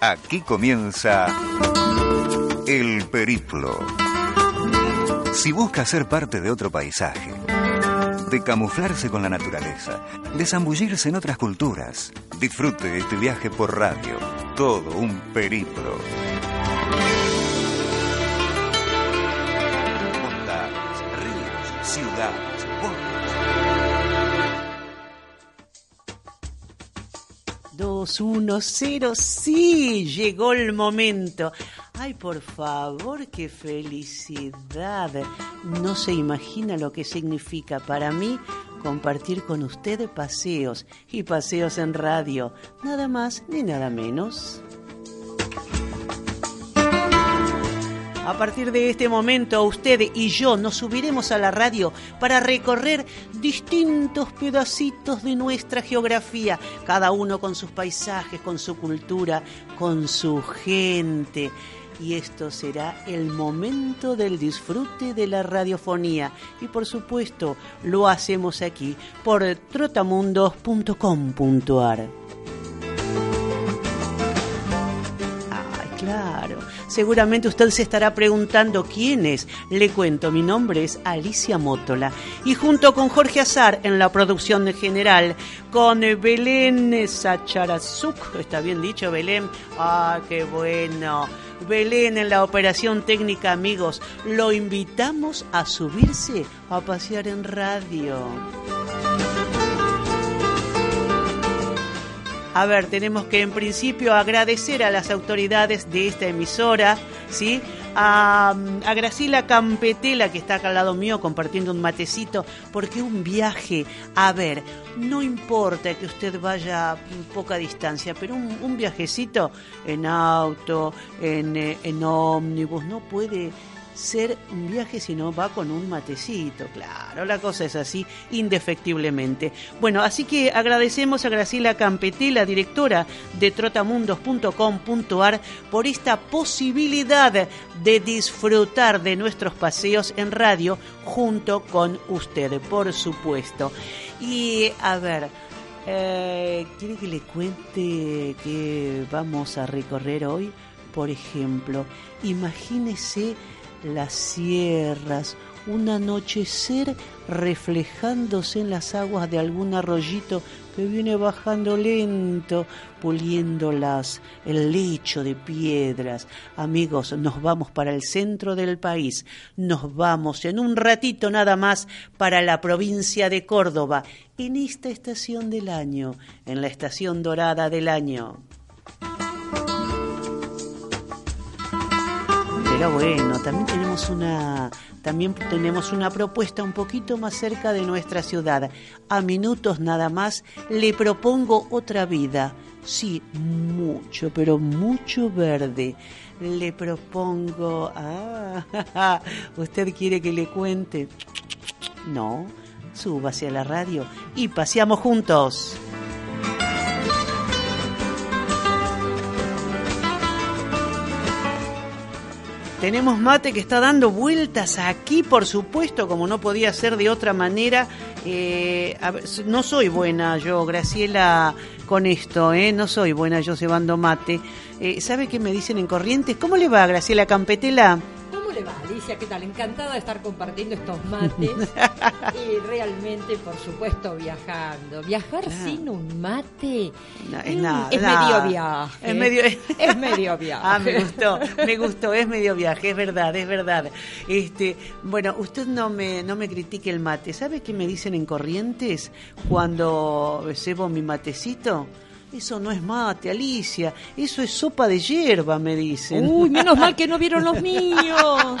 Aquí comienza El Periplo. Si busca ser parte de otro paisaje, de camuflarse con la naturaleza, de zambullirse en otras culturas, disfrute este viaje por radio. Todo un periplo. 2, 1, 0, sí, llegó el momento. Ay, por favor, qué felicidad. No se imagina lo que significa para mí compartir con usted paseos y paseos en radio. Nada más ni nada menos. A partir de este momento, usted y yo nos subiremos a la radio para recorrer distintos pedacitos de nuestra geografía, cada uno con sus paisajes, con su cultura, con su gente. Y esto será el momento del disfrute de la radiofonía. Y por supuesto, lo hacemos aquí por trotamundos.com.ar. Seguramente usted se estará preguntando quién es. Le cuento, mi nombre es Alicia Mótola y junto con Jorge Azar en la producción general, con Belén Sacharazuk, está bien dicho Belén, ah, qué bueno. Belén en la operación técnica, amigos, lo invitamos a subirse a pasear en radio. A ver, tenemos que en principio agradecer a las autoridades de esta emisora, ¿sí? A, a Gracila Campetela, que está acá al lado mío compartiendo un matecito, porque un viaje, a ver, no importa que usted vaya poca distancia, pero un, un viajecito en auto, en, eh, en ómnibus, no puede ser un viaje si no va con un matecito, claro, la cosa es así, indefectiblemente. Bueno, así que agradecemos a Graciela Campetela, directora de trotamundos.com.ar, por esta posibilidad de disfrutar de nuestros paseos en radio junto con usted, por supuesto. Y a ver, eh, ¿quiere que le cuente que vamos a recorrer hoy? Por ejemplo, imagínese las sierras, un anochecer reflejándose en las aguas de algún arroyito que viene bajando lento, puliéndolas, el lecho de piedras. Amigos, nos vamos para el centro del país, nos vamos en un ratito nada más para la provincia de Córdoba, en esta estación del año, en la estación dorada del año. Pero bueno, también tenemos una también tenemos una propuesta un poquito más cerca de nuestra ciudad. A minutos nada más le propongo otra vida. Sí, mucho, pero mucho verde. Le propongo, ah, usted quiere que le cuente. No, súbase a la radio y paseamos juntos. Tenemos mate que está dando vueltas aquí, por supuesto, como no podía ser de otra manera. Eh, no soy buena yo, Graciela, con esto, ¿eh? No soy buena yo cebando mate. Eh, ¿Sabe qué me dicen en Corrientes? ¿Cómo le va, Graciela Campetela? ¿Qué tal? Encantada de estar compartiendo estos mates y realmente, por supuesto, viajando. Viajar Claro. sin un mate No, es mm, nada, es nada. medio viaje. Es medio, Es medio viaje. Ah, me gustó, me gustó, es medio viaje, es verdad, es verdad. Este, bueno, usted no me, no me critique el mate. ¿Sabe qué me dicen en Corrientes cuando cebo mi matecito? Eso no es mate, Alicia. Eso es sopa de hierba, me dicen. Uy, menos mal que no vieron los míos.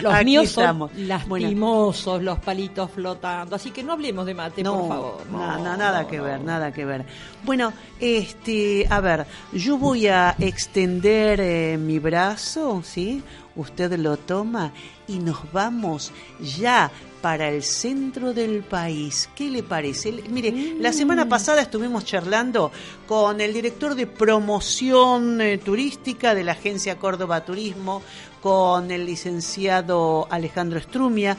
Los Aquí míos son estamos. Bueno. lastimosos, los palitos flotando. Así que no hablemos de mate, por favor. No, no, nada que ver, nada que ver. Bueno, este, a ver, yo voy a extender eh, mi brazo, ¿sí? Usted lo toma y nos vamos ya para el centro del país. ¿Qué le parece? Mire, la semana pasada estuvimos charlando con el director de promoción eh, turística de la agencia Córdoba Turismo, con el licenciado Alejandro Strumia.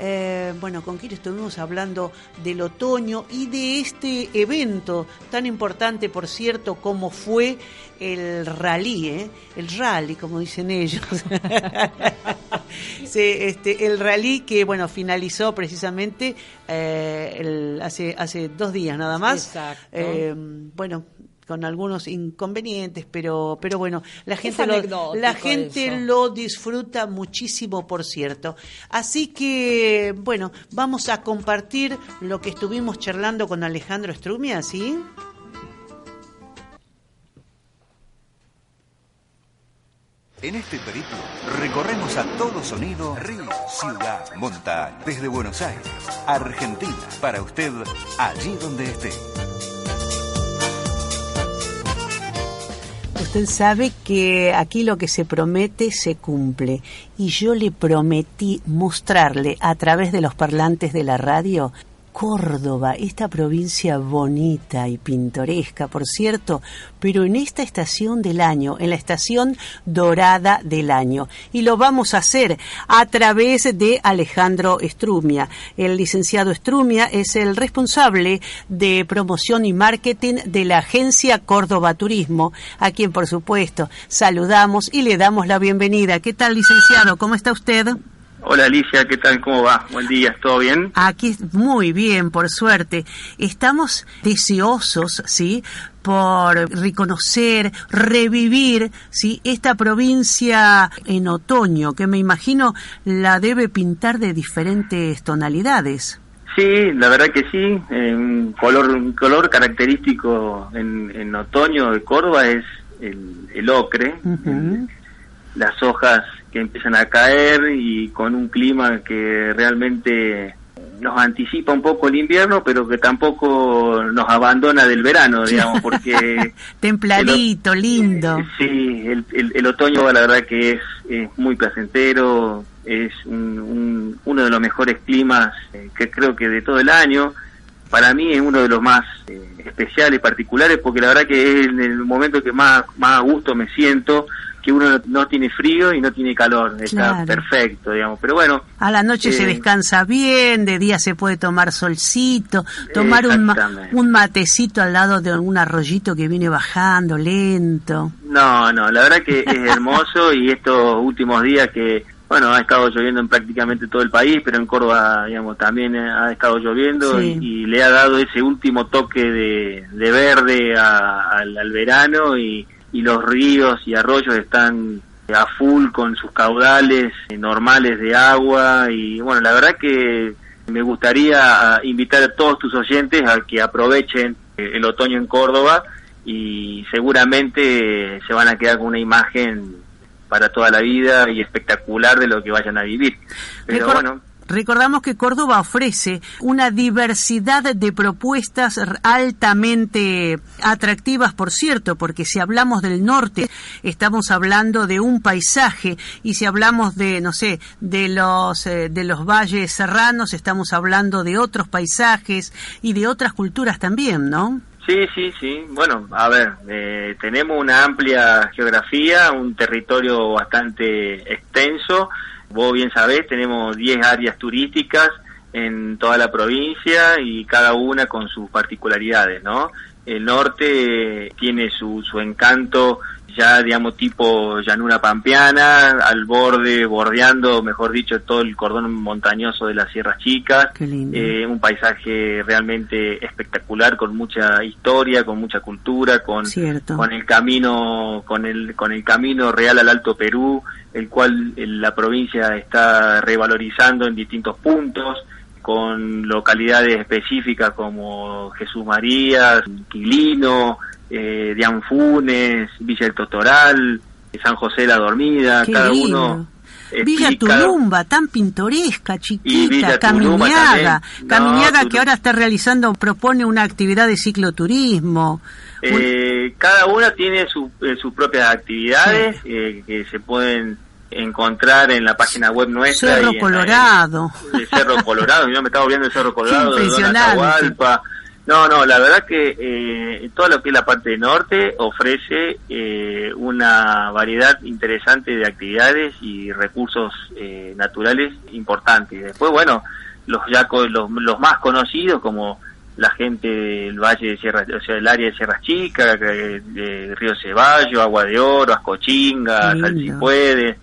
Eh, bueno, con quien estuvimos hablando del otoño y de este evento tan importante, por cierto, como fue el rally, ¿eh? el rally, como dicen ellos. Sí, este, el rally que, bueno, finalizó precisamente eh, el- hace, hace dos días nada más. Exacto. Eh, bueno, con algunos inconvenientes, pero, pero bueno, la gente, lo, la gente eso. lo disfruta muchísimo, por cierto. Así que, bueno, vamos a compartir lo que estuvimos charlando con Alejandro Strumia, ¿sí? En este periplo recorremos a todo sonido río, ciudad, montaña, desde Buenos Aires, Argentina, para usted allí donde esté. Usted sabe que aquí lo que se promete se cumple. Y yo le prometí mostrarle a través de los parlantes de la radio Córdoba, esta provincia bonita y pintoresca, por cierto, pero en esta estación del año, en la estación dorada del año. Y lo vamos a hacer a través de Alejandro Strumia. El licenciado Strumia es el responsable de promoción y marketing de la agencia Córdoba Turismo, a quien por supuesto saludamos y le damos la bienvenida. ¿Qué tal, licenciado? ¿Cómo está usted? Hola Alicia, ¿qué tal? ¿Cómo va? Buen día, ¿todo bien? Aquí muy bien, por suerte. Estamos deseosos, ¿sí? por reconocer, revivir, ¿sí? esta provincia en otoño, que me imagino la debe pintar de diferentes tonalidades. Sí, la verdad que sí. eh, un color, un color característico en, en otoño de Córdoba es el, el ocre. Las hojas que empiezan a caer y con un clima que realmente nos anticipa un poco el invierno, pero que tampoco nos abandona del verano, digamos, porque Templadito, lindo. Sí, el, el- el otoño la verdad que es, es muy placentero, es un- un- uno de los mejores climas eh, que creo que de todo el año. Para mí es uno de los más eh, especiales, particulares, porque la verdad que es en el momento que más, más a gusto me siento, que uno no, tiene frío y no tiene calor, está Claro. perfecto, digamos. Pero bueno, A la noche se Eh, descansa bien, de día se puede tomar solcito, tomar un, matecito al lado de un arroyito que viene bajando lento. No, no, la verdad que es hermoso y estos últimos días que, bueno, ha estado lloviendo en prácticamente todo el país, pero en Córdoba, digamos, también ha estado lloviendo Sí. y, y le ha dado ese último toque de, de verde a- al, al verano y, y los ríos y arroyos están a full con sus caudales eh, normales de agua y, bueno, la verdad que me gustaría ah, invitar a todos tus oyentes a que aprovechen eh, el otoño en Córdoba y seguramente se van a quedar con una imagen para toda la vida y espectacular de lo que vayan a vivir. Pero bueno, Recordamos que Córdoba ofrece una diversidad de propuestas altamente atractivas, por cierto, porque si hablamos del norte, estamos hablando de un paisaje, y si hablamos de, no sé, de los, eh, de los valles serranos, estamos hablando de otros paisajes y de otras culturas también, ¿no? Sí, sí, sí. Bueno, a ver, eh, tenemos una amplia geografía, un territorio bastante extenso. Vos bien sabés, tenemos 10 áreas turísticas en toda la provincia y cada una con sus particularidades, ¿no? El norte tiene su, su encanto ya, digamos, tipo llanura pampeana, al borde, bordeando, mejor dicho, todo el cordón montañoso de las Sierras Chicas. Qué lindo. Eh, un paisaje realmente espectacular, con mucha historia, con mucha cultura, con, Cierto. con el camino, con el, con el camino real al Alto Perú, el cual eh, la provincia está revalorizando en distintos puntos, con localidades específicas como Jesús María, Quilino, eh, Dianfunes, Villa del Totoral, San José la Dormida, Qué cada lindo. uno Villa explica- Tulumba, tan pintoresca, chiquita, Villa también. No, Caminiaga que Tulum- ahora está realizando, propone una actividad de cicloturismo. Un- Eh, cada una tiene su- eh, sus propias actividades eh, que se pueden encontrar en la página web nuestra. Cerro y Colorado. Cerro Colorado, yo me estaba olvidando de Cerro Colorado, de. Atahualpa. No, no, la verdad que eh, todo lo que es la parte norte ofrece eh, una variedad interesante de actividades y recursos eh, naturales importantes. Después, bueno, los ya co- los, los más conocidos como la gente del Valle de Sierra, o sea, el área de Sierras Chicas, que- de Río Ceballo, Agua de Oro, Ascochinga. Salsipuede,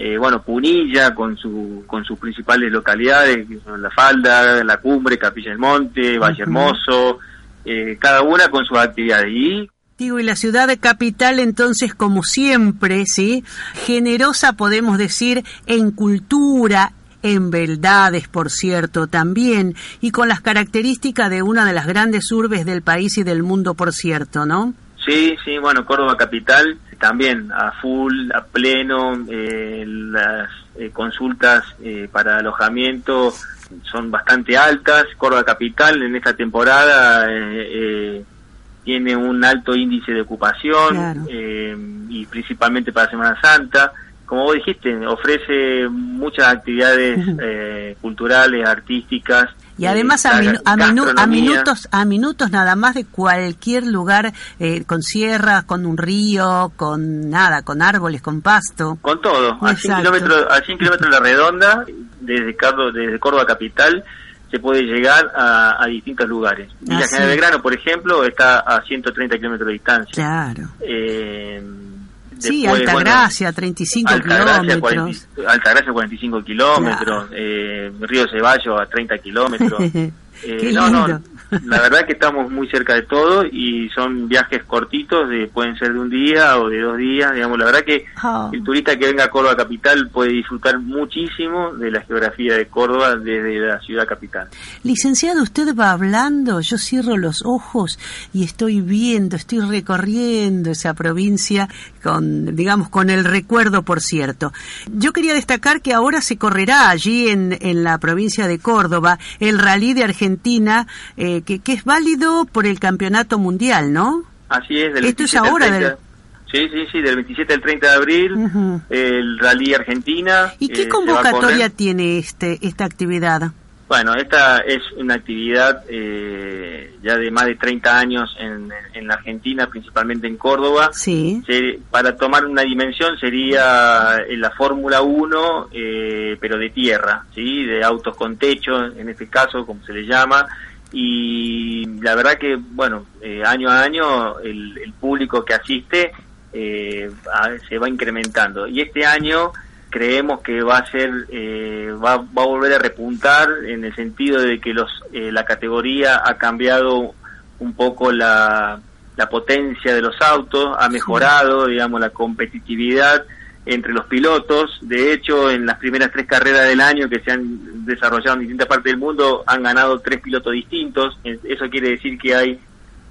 eh, bueno, Punilla con su con sus principales localidades, que son La Falda, La Cumbre, Capilla del Monte, Valle. Hermoso, eh, cada una con sus actividades. Y Digo, y la ciudad de capital entonces, como siempre, ¿sí? Generosa, podemos decir, en cultura, en beldades, por cierto, también, y con las características de una de las grandes urbes del país y del mundo, por cierto, ¿no? sí, sí, bueno, Córdoba Capital también a full, a pleno, eh, las eh, consultas eh, para alojamiento son bastante altas. Córdoba Capital en esta temporada eh, eh, tiene un alto índice de ocupación Claro. y principalmente para Semana Santa. Como vos dijiste, ofrece muchas actividades culturales, artísticas. Y además a, minu- a minu- a minutos a minutos nada más de cualquier lugar eh, con sierras, con un río, con nada, con árboles, con pasto. Con todo, a 100 Exacto. kilómetros, a 100 kilómetros de la redonda, desde, Cardo- desde Córdoba Capital, se puede llegar a, a distintos lugares. Villa Ah, General sí. Belgrano, por ejemplo, está a 130 kilómetros de distancia. Claro. Eh, Sí, Altagracia, 35 Altagracia, kilómetros. 40 Altagracia 45 kilómetros, eh, Río Ceballos a 30 kilómetros. Eh, Qué no, no, lindo. La verdad que estamos muy cerca de todo y son viajes cortitos, de, pueden ser de un día o de dos días, digamos, la verdad que Ah. el turista que venga a Córdoba capital puede disfrutar muchísimo de la geografía de Córdoba desde la ciudad capital. Licenciado, usted va hablando, yo cierro los ojos y estoy viendo, estoy recorriendo esa provincia con, digamos, con el recuerdo, por cierto. Yo quería destacar que ahora se correrá allí en, en la provincia de Córdoba el rally de Argentina, eh, que, que es válido por el campeonato mundial, ¿no? Así es, del Esto es 27 al ahora 30 del- Sí, sí, sí, del 27 al 30 de abril, el Rally Argentina. ¿Y qué eh, convocatoria tiene este esta actividad? Bueno, esta es una actividad eh, ya de más de 30 años en, en la Argentina, principalmente en Córdoba. Sí. Se- para tomar una dimensión sería la Fórmula 1, eh, pero de tierra, ¿sí? de autos con techo, en este caso, como se le llama. Y la verdad que, bueno, eh, año a año el, el público que asiste eh, a- se va incrementando. Y este año creemos que va a ser, eh, va, va a volver a repuntar en el sentido de que los, eh, la categoría ha cambiado un poco la, la potencia de los autos, ha mejorado, digamos, la competitividad entre los pilotos. De hecho, en las primeras tres carreras del año que se han desarrollado en distintas partes del mundo, han ganado tres pilotos distintos. Eso quiere decir que hay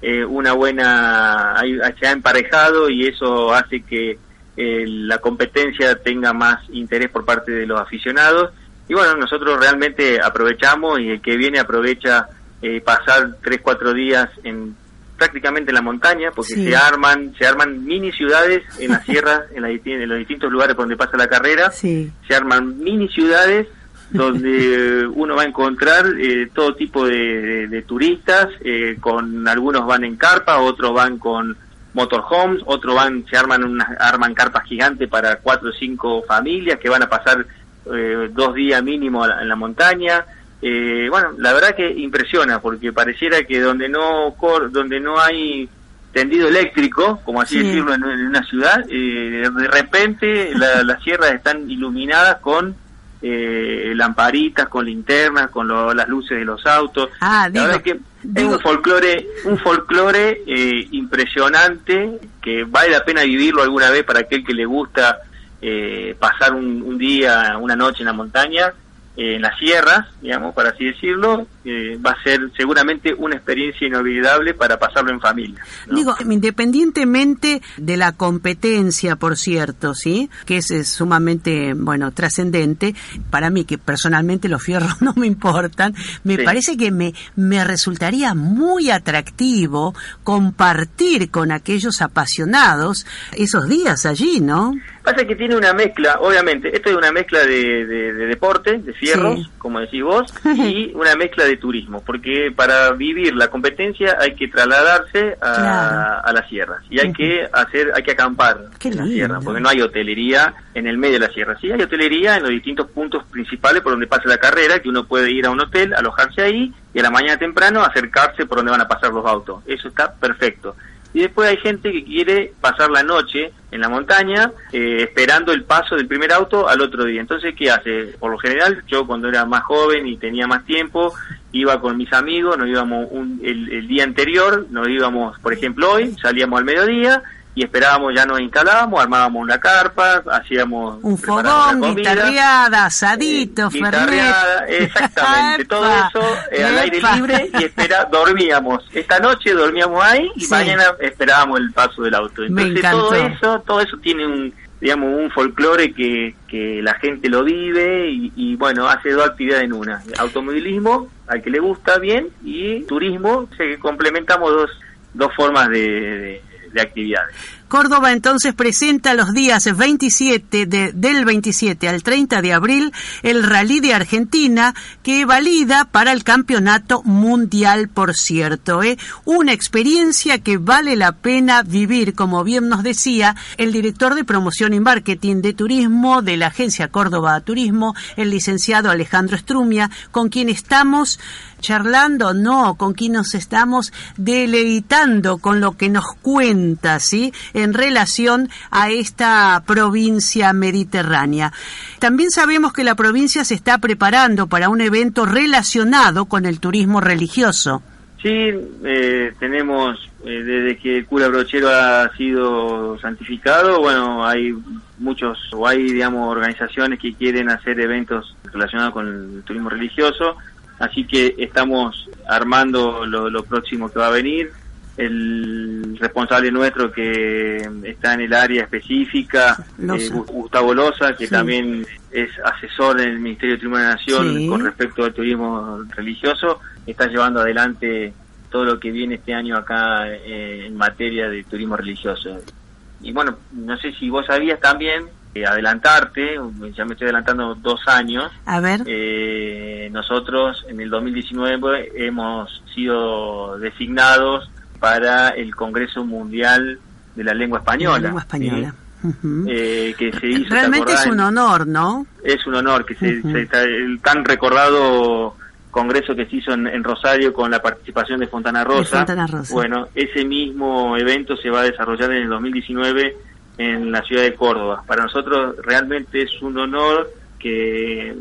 eh, una buena, hay- se ha emparejado y eso hace que eh, la competencia tenga más interés por parte de los aficionados. Y bueno, nosotros realmente aprovechamos y el que viene aprovecha eh, pasar tres, cuatro días en prácticamente en la montaña, porque Sí. se arman, se arman mini ciudades en las sierras, en, disti- en los distintos lugares por donde pasa la carrera, Sí. se arman mini ciudades donde uno va a encontrar eh, todo tipo de, de- de turistas, eh, con algunos van en carpa, otros van con motorhomes, otros van, se arman unas, arman carpas gigantes para cuatro o cinco familias que van a pasar eh, dos días mínimo la- en la montaña. Eh, bueno, la verdad que impresiona porque pareciera que donde no cor- donde no hay tendido eléctrico, como así Sí. decirlo en, en una ciudad, eh, de repente la- las sierras están iluminadas con eh, lamparitas, con linternas, con lo- las luces de los autos. Ah, La verdad es que digo- es un folclore, un folclore eh, impresionante que vale la pena vivirlo alguna vez para aquel que le gusta eh, pasar un, un día, una noche en la montaña. En las sierras, digamos, para así decirlo, eh, va a ser seguramente una experiencia inolvidable para pasarlo en familia. ¿no? Digo, independientemente de la competencia, por cierto, ¿sí? Que es, es sumamente, bueno, trascendente, para mí, que personalmente los fierros no me importan, me Sí. parece que me, me resultaría muy atractivo compartir con aquellos apasionados esos días allí, ¿no? Pasa que tiene una mezcla, obviamente, esto es una mezcla de, de- de deporte, de fierros, Sí. como decís vos, y una mezcla de turismo, porque para vivir la competencia hay que trasladarse a, Claro. a las sierras y hay que hacer, hay que acampar Qué en las lindo. sierras, porque no hay hotelería en el medio de la sierra. Sí hay hotelería en los distintos puntos principales por donde pasa la carrera, que uno puede ir a un hotel, alojarse ahí y a la mañana temprano acercarse por donde van a pasar los autos. Eso está perfecto. Y después hay gente que quiere pasar la noche en la montaña eh, esperando el paso del primer auto al otro día. Entonces, ¿qué hace? Por lo general, yo cuando era más joven y tenía más tiempo, iba con mis amigos, nos íbamos un- el, el día anterior, nos íbamos, por ejemplo, hoy, salíamos al mediodía y esperábamos, ya nos instalábamos, armábamos una carpa, hacíamos Un fogón, guitarreada, asadito, Eh, guitarreada, exactamente, todo eso eh, al aire libre y espera, dormíamos. Esta noche dormíamos ahí y Sí. mañana esperábamos el paso del auto. Entonces todo eso, todo eso tiene un digamos un folclore que, que la gente lo vive y, y, bueno, hace dos actividades en una. Automovilismo, al que le gusta bien, y turismo, se complementamos dos, dos formas de, de- de actividades. Córdoba entonces presenta los días 27 de- del 27 al 30 de abril el Rally de Argentina que valida para el Campeonato Mundial, por cierto. ¿eh? Una experiencia que vale la pena vivir, como bien nos decía el director de promoción y marketing de turismo de la agencia Córdoba Turismo, el licenciado Alejandro Strumia, con quien estamos charlando, no, con quien nos estamos deleitando con lo que nos cuenta, ¿sí? En relación a esta provincia mediterránea. También sabemos que la provincia se está preparando para un evento relacionado con el turismo religioso. Sí, eh, tenemos, eh, desde que el cura brochero ha sido santificado, bueno, hay muchos, o hay, digamos, organizaciones que quieren hacer eventos relacionados con el turismo religioso, así que estamos armando lo, lo próximo que va a venir. El responsable nuestro que está en el área específica, eh, Gu- Gustavo Loza, que Sí. también es asesor en el Ministerio de Turismo de la Nación Sí. con respecto al turismo religioso, está llevando adelante todo lo que viene este año acá eh, en materia de turismo religioso. Y bueno, no sé si vos sabías también, eh, adelantarte, ya me estoy adelantando dos años, A ver, eh, nosotros en el 2019 hemos sido designados para el Congreso Mundial de la Lengua Española. la lengua española. Eh, que se hizo, ¿te Realmente es un honor, ¿no? Es un honor que se, está- el tan recordado congreso que se hizo en, en Rosario con la participación de Fontana Rosa. Fontana Rosa. Bueno, ese mismo evento se va a desarrollar en el 2019 en la ciudad de Córdoba. Para nosotros realmente es un honor que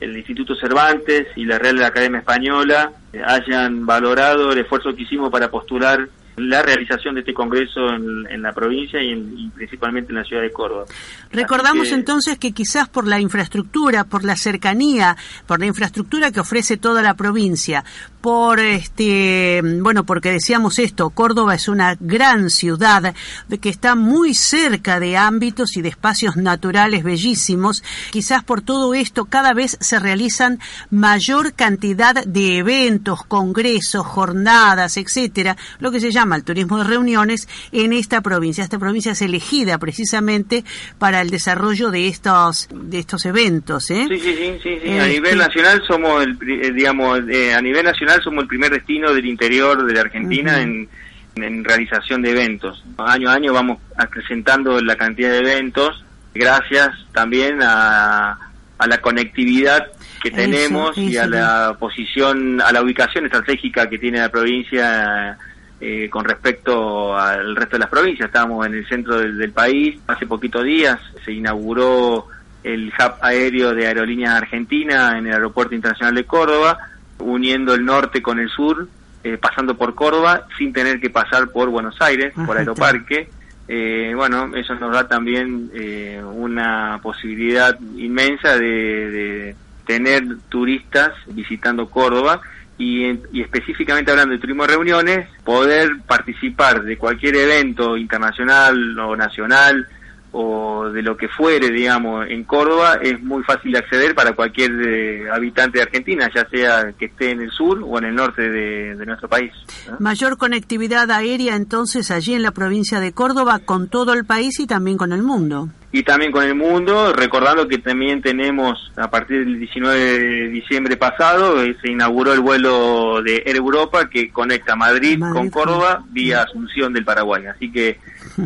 el Instituto Cervantes y la Real Academia Española eh, hayan valorado el esfuerzo que hicimos para postular la realización de este congreso en, en la provincia y, en- y principalmente en la ciudad de Córdoba. Recordamos que- entonces que quizás por la infraestructura, por la cercanía, por la infraestructura que ofrece toda la provincia, por este, bueno, porque decíamos esto, Córdoba es una gran ciudad de que está muy cerca de ámbitos y de espacios naturales bellísimos. Quizás por todo esto cada vez se realizan mayor cantidad de eventos, congresos, jornadas, etcétera, lo que se llama el turismo de reuniones en esta provincia. Esta provincia es elegida precisamente para el desarrollo de estos de estos eventos, ¿eh? Sí, sí, sí, sí, sí. A Este- nivel nacional somos, el, eh, digamos, eh, a nivel nacional somos el primer destino del interior de la Argentina en, en realización de eventos. Año a año vamos acrecentando la cantidad de eventos, gracias también a, a la conectividad que Eso, tenemos y a la posición, a la ubicación estratégica que tiene la provincia eh, con respecto al resto de las provincias. Estamos en el centro del, del país. Hace poquitos días se inauguró el hub aéreo de Aerolíneas Argentina en el Aeropuerto Internacional de Córdoba, uniendo el norte con el sur, eh, pasando por Córdoba sin tener que pasar por Buenos Aires, por Aeroparque. Eh, bueno, eso nos da también eh, una posibilidad inmensa de, de- tener turistas visitando Córdoba y, y, específicamente hablando de turismo de reuniones, poder participar de cualquier evento internacional o nacional o de lo que fuere, digamos, en Córdoba, es muy fácil de acceder para cualquier eh, habitante de Argentina, ya sea que esté en el sur o en el norte de, de nuestro país. ¿no? Mayor conectividad aérea entonces allí en la provincia de Córdoba con todo el país y también con el mundo. Y también con el mundo, recordando que también tenemos, a partir del 19 de diciembre pasado, eh, se inauguró el vuelo de Air Europa que conecta Madrid, Madrid con Córdoba vía Asunción del Paraguay. Así que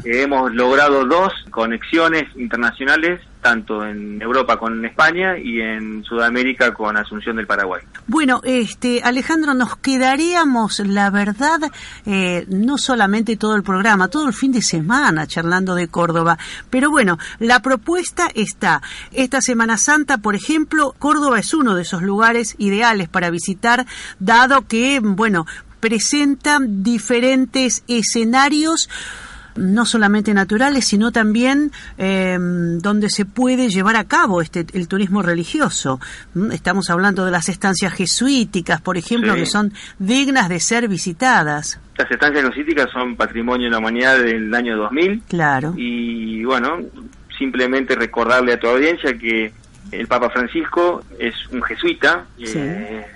hemos logrado dos conexiones internacionales, tanto en Europa con España y en Sudamérica con Asunción del Paraguay. Bueno, este Alejandro, nos quedaríamos, la verdad, eh, no solamente todo el programa, todo el fin de semana charlando de Córdoba. Pero bueno, la propuesta está. Esta Semana Santa, por ejemplo, Córdoba es uno de esos lugares ideales para visitar, dado que, bueno, presenta diferentes escenarios no solamente naturales, sino también eh, donde se puede llevar a cabo este el turismo religioso. Mm, Estamos hablando de las estancias jesuíticas, por ejemplo, Sí. que son dignas de ser visitadas. Las estancias jesuíticas son patrimonio de la humanidad del año 2000 Claro. y bueno, simplemente recordarle a tu audiencia que el Papa Francisco es un jesuita Sí. eh,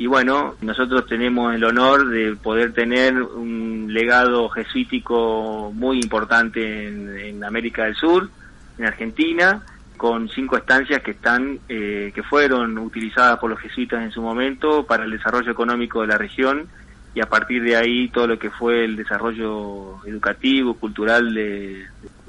y bueno, nosotros tenemos el honor de poder tener un legado jesuítico muy importante en, en América del Sur, en Argentina, con cinco estancias que están eh, que fueron utilizadas por los jesuitas en su momento para el desarrollo económico de la región y a partir de ahí todo lo que fue el desarrollo educativo, cultural de,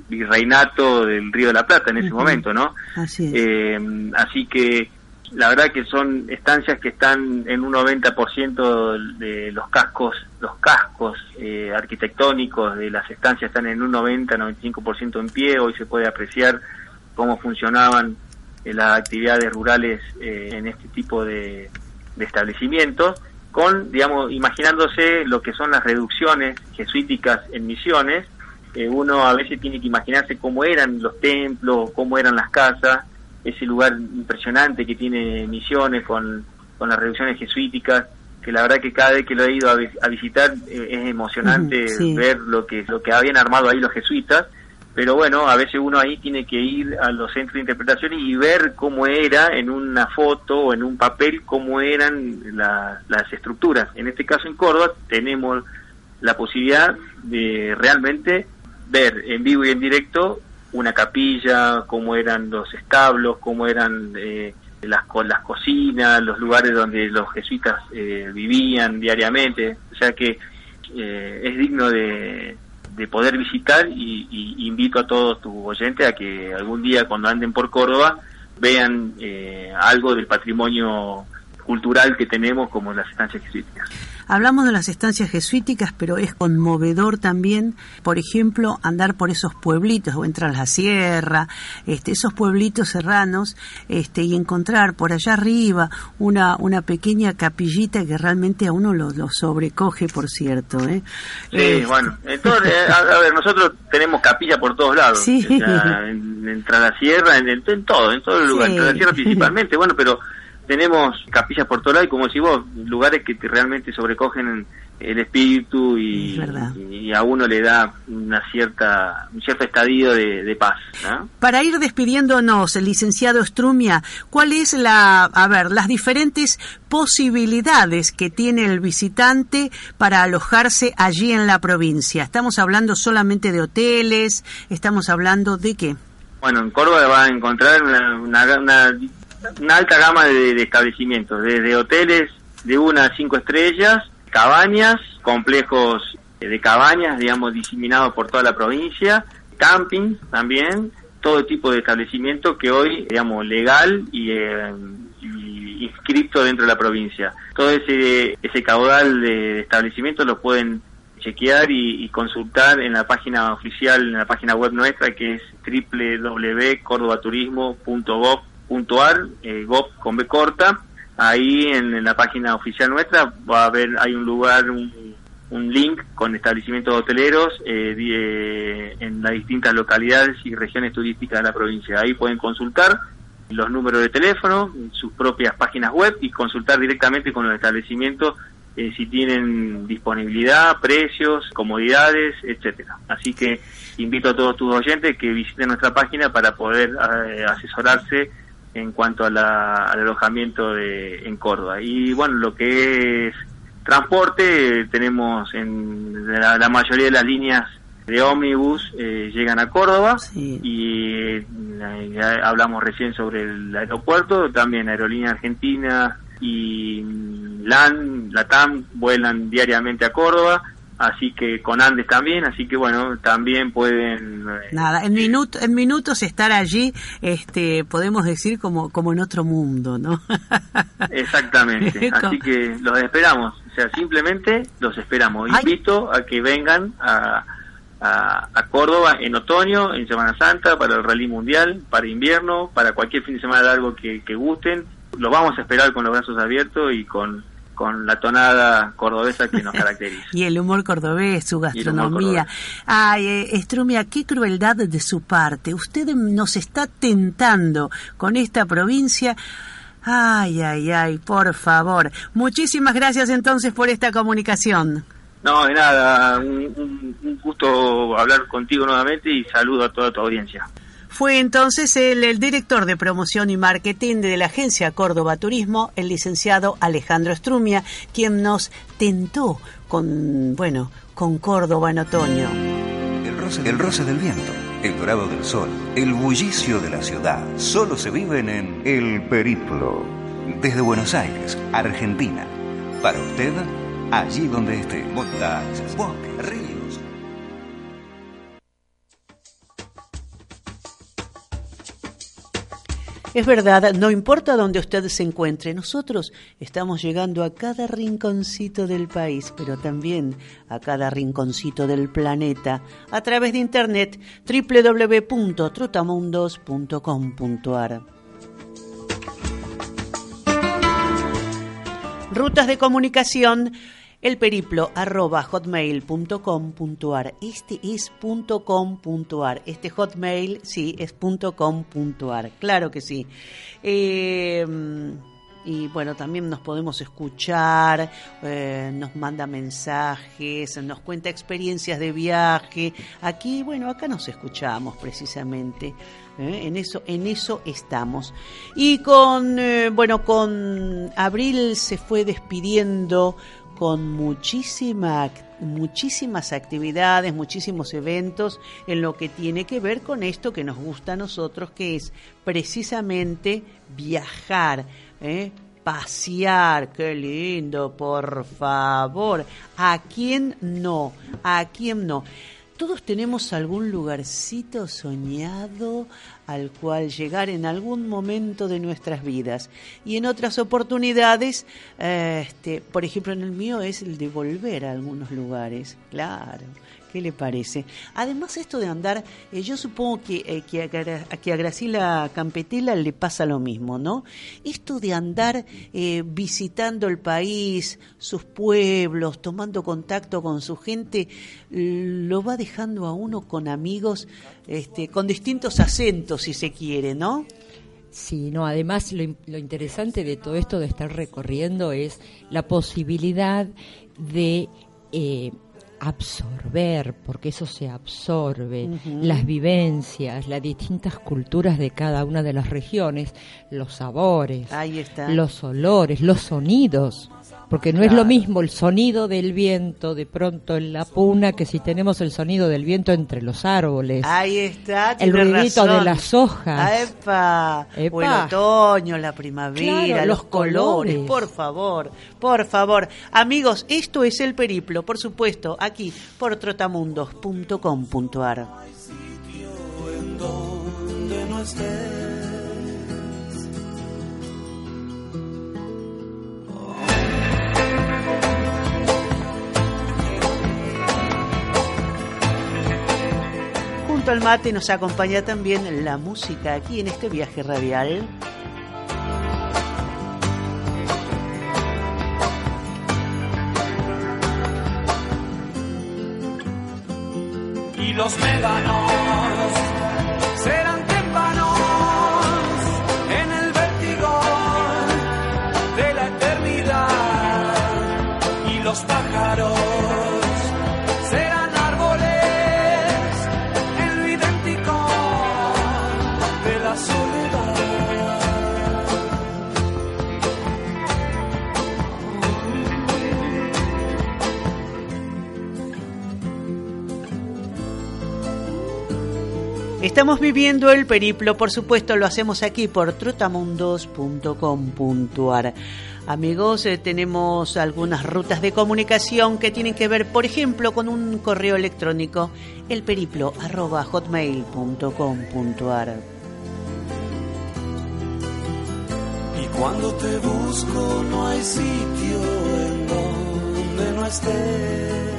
virreinato del Río de la Plata en ese momento, ¿no? Así es. Eh, así que la verdad que son estancias que están en un 90% de los cascos, los cascos eh, arquitectónicos de las estancias están en un 90-95% en pie. Hoy se puede apreciar cómo funcionaban eh, las actividades rurales eh, en este tipo de, de establecimientos, con, digamos, imaginándose lo que son las reducciones jesuíticas en misiones. Eh, uno a veces tiene que imaginarse cómo eran los templos, cómo eran las casas, ese lugar impresionante que tiene Misiones con, con las reducciones jesuíticas, que la verdad que cada vez que lo he ido a, vi- a visitar eh, es emocionante sí. ver lo que lo que habían armado ahí los jesuitas, pero bueno, a veces uno ahí tiene que ir a los centros de interpretación y ver cómo era en una foto o en un papel, cómo eran la- las estructuras. En este caso en Córdoba tenemos la posibilidad de realmente ver en vivo y en directo una capilla, cómo eran los establos, cómo eran eh, las, las cocinas, los lugares donde los jesuitas eh, vivían diariamente. O sea que eh, es digno de, de poder visitar y, y invito a todos tus oyentes a que algún día cuando anden por Córdoba vean eh, algo del patrimonio cultural que tenemos como las estancias jesuíticas. Hablamos de las estancias jesuíticas, pero es conmovedor también, por ejemplo, andar por esos pueblitos o entrar a la sierra, este, esos pueblitos serranos, este, y encontrar por allá arriba una, una pequeña capillita que realmente a uno lo, lo sobrecoge, por cierto. ¿eh? Sí, Este, bueno, entonces, a, a ver, nosotros tenemos capilla por todos lados, Sí. o sea, en, en la Sierra, en, en, todo, en todo el lugar, Sí. la Sierra principalmente, bueno, pero tenemos capillas por todos lados y como si vos, lugares que te realmente sobrecogen el espíritu y, Es verdad. y a uno le da una cierta, un cierto estadio de, de paz, ¿no? Para ir despidiéndonos, licenciado Strumia, ¿cuál es la, a ver, las diferentes posibilidades que tiene el visitante para alojarse allí en la provincia? ¿Estamos hablando solamente de hoteles? ¿Estamos hablando de qué? Bueno, en Córdoba va a encontrar una, una, una- una alta gama de, de establecimientos, desde hoteles de una a cinco estrellas, cabañas, complejos de cabañas, digamos, diseminados por toda la provincia, camping también, todo tipo de establecimiento que hoy, digamos, legal y, eh, y inscrito dentro de la provincia. Todo ese, ese caudal de establecimientos lo pueden chequear y, y consultar en la página oficial, en la página web nuestra que es www.cordobaturismo.gov.ar, eh, gov con B corta. Ahí en, la página oficial nuestra va a haber, hay un lugar, un, un link con establecimientos hoteleros eh, eh, en las distintas localidades y regiones turísticas de la provincia. Ahí pueden consultar los números de teléfono, sus propias páginas web y consultar directamente con los establecimientos eh, si tienen disponibilidad, precios, comodidades, etcétera. Así que invito a todos tus oyentes que visiten nuestra página para poder eh, asesorarse en cuanto a la- al alojamiento de, en Córdoba. Y bueno, lo que es transporte, tenemos en la, la mayoría de las líneas de ómnibus eh, llegan a Córdoba Sí. y eh, hablamos recién sobre el aeropuerto, también Aerolínea Argentina y mm, LAN, LATAM vuelan diariamente a Córdoba, así que con Andes también, así que bueno, también pueden... eh, Nada, en, minuto, en minutos estar allí, este, podemos decir como, como en otro mundo, ¿no? Exactamente, así que los esperamos, o sea, simplemente los esperamos. Ay. Invito a que vengan a, a, a Córdoba en otoño, en Semana Santa, para el Rally Mundial, para invierno, para cualquier fin de semana largo que, que gusten. Los vamos a esperar con los brazos abiertos y con, con la tonada cordobesa que nos caracteriza. Y el humor cordobés, su gastronomía. cordobés. Ay, eh, Estrumia, qué crueldad de su parte. Usted nos está tentando con esta provincia. Ay, ay, ay, por favor. Muchísimas gracias entonces por esta comunicación. No, de nada, un, un- un gusto hablar contigo nuevamente y saludo a toda tu audiencia. Fue entonces el, el director de promoción y marketing de la agencia Córdoba Turismo, el licenciado Alejandro Strumia, quien nos tentó con, bueno, con Córdoba en otoño. El roce, el roce del viento, el dorado del sol, el bullicio de la ciudad, solo se viven en El Periplo. Desde Buenos Aires, Argentina. Para usted, allí donde esté. Montañas, bosques, Es verdad, no importa dónde usted se encuentre, nosotros estamos llegando a cada rinconcito del país, pero también a cada rinconcito del planeta a través de internet www.trotamundos.com.ar. Rutas de comunicación, el periplo arroba hotmail.com.ar. Este es punto .com.ar. Este hotmail, sí, es. Claro que sí. Eh, y bueno, también nos podemos escuchar, eh, nos manda mensajes, nos cuenta experiencias de viaje. Aquí, bueno, acá nos escuchamos precisamente. ¿eh? En eso, en eso estamos. Y con, eh, bueno, con Abril se fue despidiendo con muchísima, muchísimas actividades, muchísimos eventos en lo que tiene que ver con esto que nos gusta a nosotros, que es precisamente viajar, ¿eh? pasear, qué lindo, por favor. ¿A quién no? ¿A quién no? Todos tenemos algún lugarcito soñado al cual llegar en algún momento de nuestras vidas. Y en otras oportunidades, eh, este, por ejemplo, en el mío es el de volver a algunos lugares. Claro. ¿Qué le parece? Además, esto de andar, eh, yo supongo que, eh, que, a, que a Campetela le pasa lo mismo, ¿no? Esto de andar eh, visitando el país, sus pueblos, tomando contacto con su gente, lo va dejando a uno con amigos este, con distintos acentos, si se quiere, ¿no? Sí, no, además lo, in- lo interesante de todo esto de estar recorriendo es la posibilidad de absorber, porque eso se absorbe, las vivencias, las distintas culturas de cada una de las regiones, los sabores, Ahí está. los olores, los sonidos. Porque no es lo mismo el sonido del viento de pronto en la puna que si tenemos el sonido del viento entre los árboles. Ahí está. El ruidito razón. de las hojas. Ah, epa. Epa. O el otoño, la primavera, Claro, los, los colores. colores. Por favor, por favor. Amigos, esto es El Periplo, por supuesto, aquí por trotamundos.com.ar. Junto al mate nos acompaña también la música aquí en este viaje radial. Y los médanos. Serán Estamos viviendo el periplo, por supuesto, lo hacemos aquí por trotamundos.com.ar. Amigos, eh, tenemos algunas rutas de comunicación que tienen que ver, por ejemplo, con un correo electrónico, elperiplo.hotmail.com.ar. Y cuando te busco no hay sitio en donde no estés.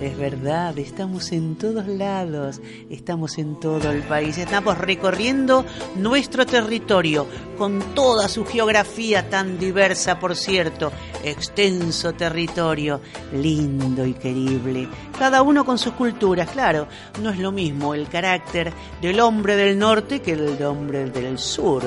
Es verdad, estamos en todos lados, estamos en todo el país, estamos recorriendo nuestro territorio con toda su geografía tan diversa, por cierto, extenso territorio, lindo y querible, cada uno con sus culturas, claro, no es lo mismo el carácter del hombre del norte que el hombre del sur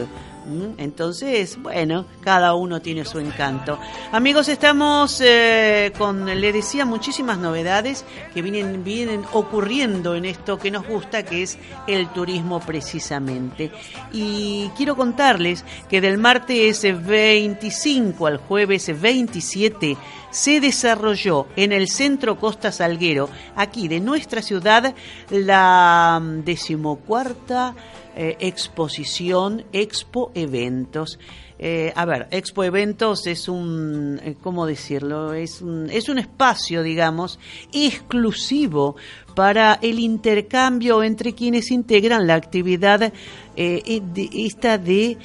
entonces, bueno, cada uno tiene su encanto. Amigos, estamos eh, con, le decía, muchísimas novedades que vienen, vienen ocurriendo en esto que nos gusta, que es el turismo precisamente. Y quiero contarles que del martes 25 al jueves 27 se desarrolló en el centro Costa Salguero, aquí de nuestra ciudad, la mm, decimocuarta eh, exposición, expo eventos. Eh, a ver, Expo Eventos es un, eh, ¿cómo decirlo? Es un, es un espacio, digamos, exclusivo para el intercambio entre quienes integran la actividad esta de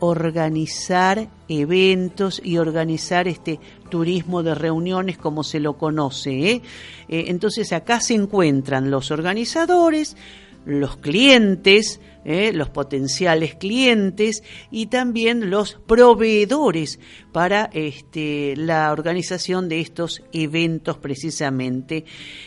organizar eventos y organizar este turismo de reuniones como se lo conoce. entonces acá se encuentran los organizadores, los clientes, eh, los potenciales clientes y también los proveedores para este, la organización de estos eventos precisamente.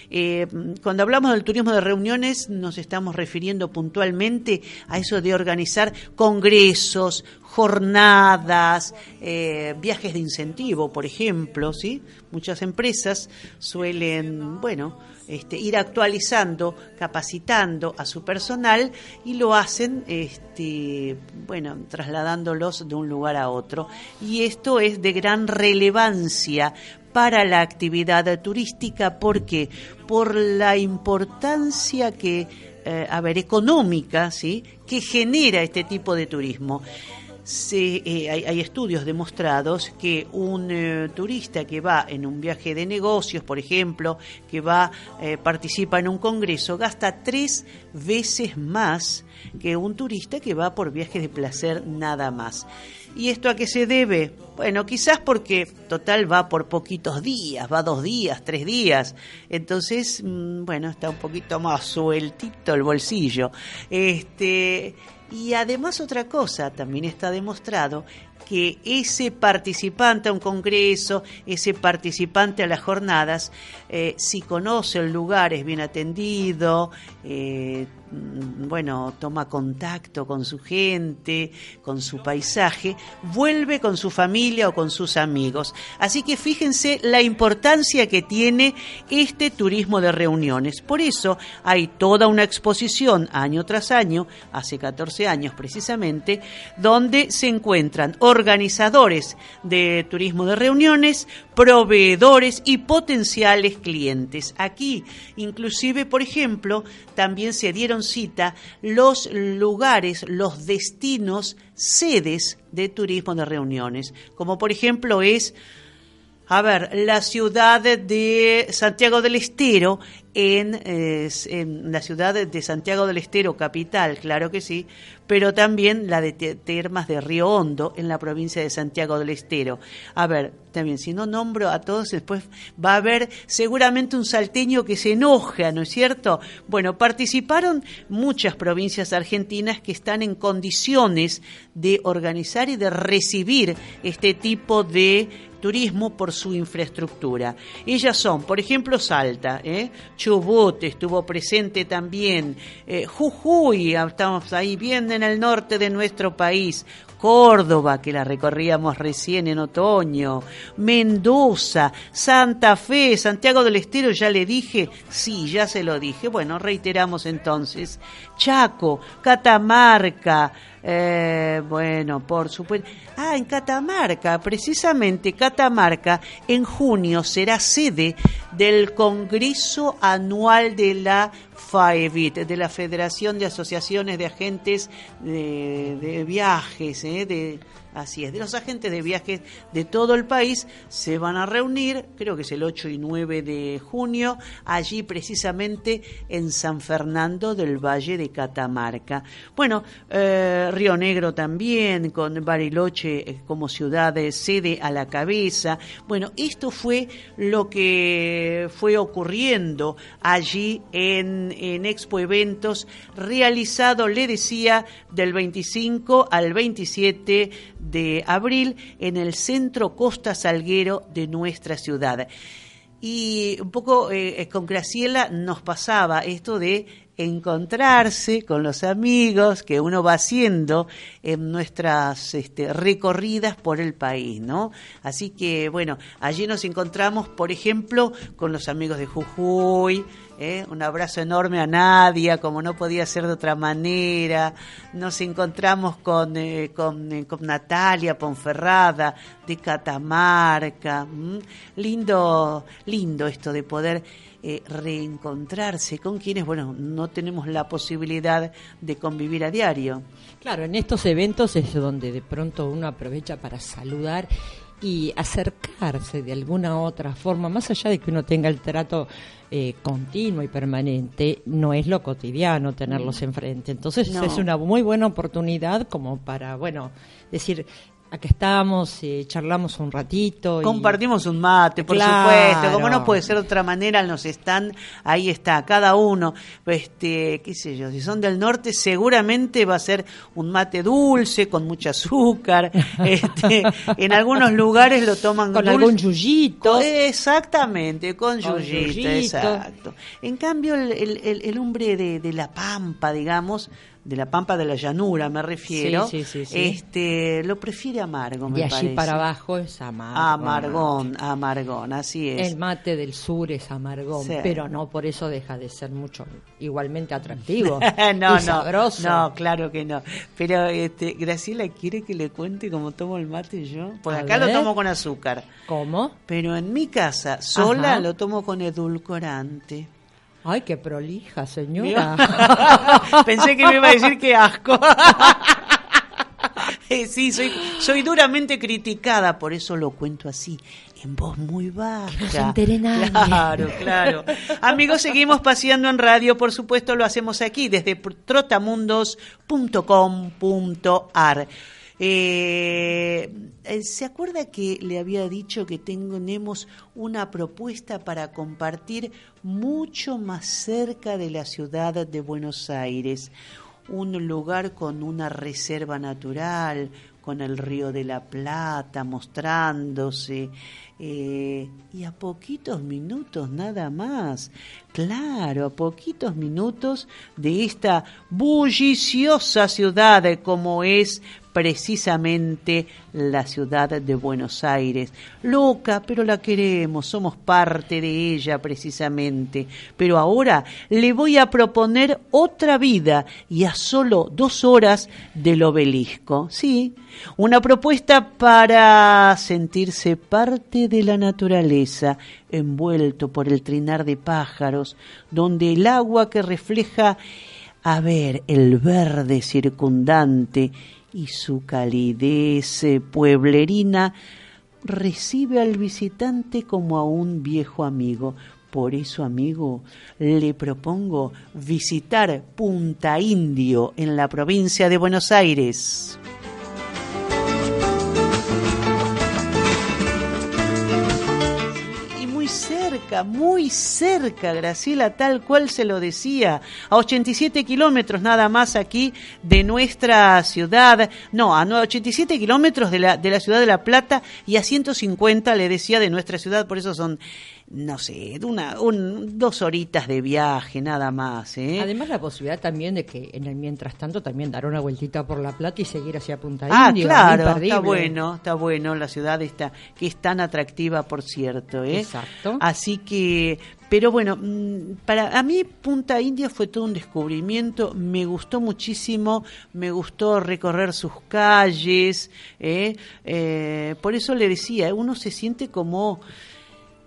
Eh, cuando hablamos del turismo de reuniones nos estamos refiriendo puntualmente a eso de organizar congresos, jornadas, eh, viajes de incentivo, por ejemplo, ¿sí? Muchas empresas suelen, bueno, este, ir actualizando, capacitando a su personal y lo hacen, este, bueno, trasladándolos de un lugar a otro. Y esto es de gran relevancia para la actividad turística. Porque por la importancia que eh, a ver económica sí que genera este tipo de turismo. Eh, hay, estudios demostrados que un eh, turista que va en un viaje de negocios, por ejemplo, que va participa en un congreso, gasta tres veces más que un turista que va por viajes de placer nada más. ¿Y esto a qué se debe? Bueno, quizás porque total va por poquitos días, va dos días, tres días. Entonces, mm, bueno, está un poquito más sueltito el bolsillo. Este, y además otra cosa, también está demostrado que ese participante a un congreso, ese participante a las jornadas, eh, si conoce el lugar, es bien atendido, eh, bueno, toma contacto con su gente, con su paisaje, vuelve con su familia o con sus amigos. Así que fíjense la importancia que tiene este turismo de reuniones. Por eso hay toda una exposición año tras año, hace 14 años precisamente, donde se encuentran organizadores de turismo de reuniones, proveedores y potenciales clientes. Aquí, inclusive, por ejemplo, también se dieron cita los lugares, los destinos, sedes de turismo de reuniones, como por ejemplo es a ver, la ciudad de Santiago del Estero, en, en, la ciudad de Santiago del Estero, capital, claro que sí, pero también la de Termas de Río Hondo, en la provincia de Santiago del Estero. A ver, también, si no nombro a todos, después va a haber seguramente un salteño que se enoja, ¿no es cierto? Bueno, participaron muchas provincias argentinas que están en condiciones de organizar y de recibir este tipo de turismo por su infraestructura. Ellas son, por ejemplo, Salta, ¿eh? Chubut estuvo presente también, eh, Jujuy, estamos ahí bien en el norte de nuestro país, Córdoba, que la recorríamos recién en otoño, Mendoza, Santa Fe, Santiago del Estero, ya le dije, sí, ya se lo dije. Bueno, reiteramos entonces. Chaco, Catamarca, eh, bueno, por supuesto. Ah, en Catamarca, precisamente Catamarca, en junio será sede del Congreso Anual de la FAEVIT, de la Federación de Asociaciones de Agentes de, de Viajes, eh, de Así es, de los agentes de viajes de todo el país se van a reunir, creo que es el 8 y 9 de junio, allí precisamente en San Fernando del Valle de Catamarca. Bueno, eh, Río Negro también, con Bariloche eh, como ciudad de sede a la cabeza. Bueno, esto fue lo que fue ocurriendo allí en, en Expo Eventos, realizado, le decía, del 25 al 27 de abril en el centro Costa Salguero de nuestra ciudad. Y un poco eh, eh, con Graciela nos pasaba esto de encontrarse con los amigos que uno va haciendo en nuestras este, recorridas por el país, ¿no? Así que, bueno, allí nos encontramos, por ejemplo, con los amigos de Jujuy, ¿eh? un abrazo enorme a Nadia, como no podía ser de otra manera. Nos encontramos con, eh, eh, con, Natalia Ponferrada de Catamarca. Lindo, lindo esto de poder reencontrarse con quienes, bueno, no tenemos la posibilidad de convivir a diario. Claro, en estos eventos es donde de pronto uno aprovecha para saludar y acercarse de alguna otra forma, más allá de que uno tenga el trato eh, continuo y permanente, no es lo cotidiano tenerlos mm. enfrente. Entonces es una muy buena oportunidad como para, bueno, decir, acá estamos, eh, charlamos un ratito. Compartimos un mate, por supuesto. Como no puede ser de otra manera, nos están, ahí está, cada uno, este, qué sé yo, si son del norte, seguramente va a ser un mate dulce, con mucho azúcar. este, en algunos lugares lo toman con algún yuyito. Exactamente, con, yuyito, exacto. En cambio, el, el, el hombre de, de La Pampa, digamos, de la pampa de la llanura me refiero, este lo prefiere amargo, me De allí para abajo es amargo. Amargón, amargón, así es. El mate del sur es amargón, pero no por eso deja de ser mucho igualmente atractivo no, y sabroso. No, claro que no. Pero este, Graciela quiere que le cuente cómo tomo el mate yo, porque acá lo tomo con azúcar. ¿Cómo? Pero en mi casa sola lo tomo con edulcorante. Ay, qué prolija, señora. Pensé que me iba a decir qué asco. Eh, sí, soy, soy duramente criticada, por eso lo cuento así, en voz muy baja. Que no Claro, claro. Amigos, seguimos paseando en radio, por supuesto lo hacemos aquí desde trotamundos.com.ar. Eh, ¿Se acuerda que le había dicho que tenemos una propuesta para compartir mucho más cerca de la ciudad de Buenos Aires? Un lugar con una reserva natural, con el río de la Plata mostrándose, eh, y a poquitos minutos nada más, claro, a poquitos minutos de esta bulliciosa ciudad como es precisamente la ciudad de Buenos Aires. Loca, pero la queremos, somos parte de ella precisamente. Pero ahora le voy a proponer otra vida y a solo dos horas del obelisco. Sí, una propuesta para sentirse parte de la naturaleza, envuelto por el trinar de pájaros, donde el agua que refleja a ver el verde circundante y su calidez eh, pueblerina recibe al visitante como a un viejo amigo. Por eso, amigo, le propongo visitar Punta Indio en la provincia de Buenos Aires. Muy cerca, Graciela, tal cual se lo decía, a 87 kilómetros nada más aquí de nuestra ciudad, no, a 87 kilómetros de la, de la ciudad de La Plata y a 150, le decía, de nuestra ciudad, por eso son no sé, de una, un, dos horitas de viaje nada más. ¿eh? Además la posibilidad también de que en el mientras tanto también dar una vueltita por La Plata y seguir hacia Punta ah, Indio. claro, está bueno, está bueno la ciudad está que es tan atractiva, por cierto. ¿eh? Exacto. Así que, pero bueno, mm, para a mí Punta Indio fue todo un descubrimiento, me gustó muchísimo, me gustó recorrer sus calles, ¿eh? Eh, por eso le decía, uno se siente como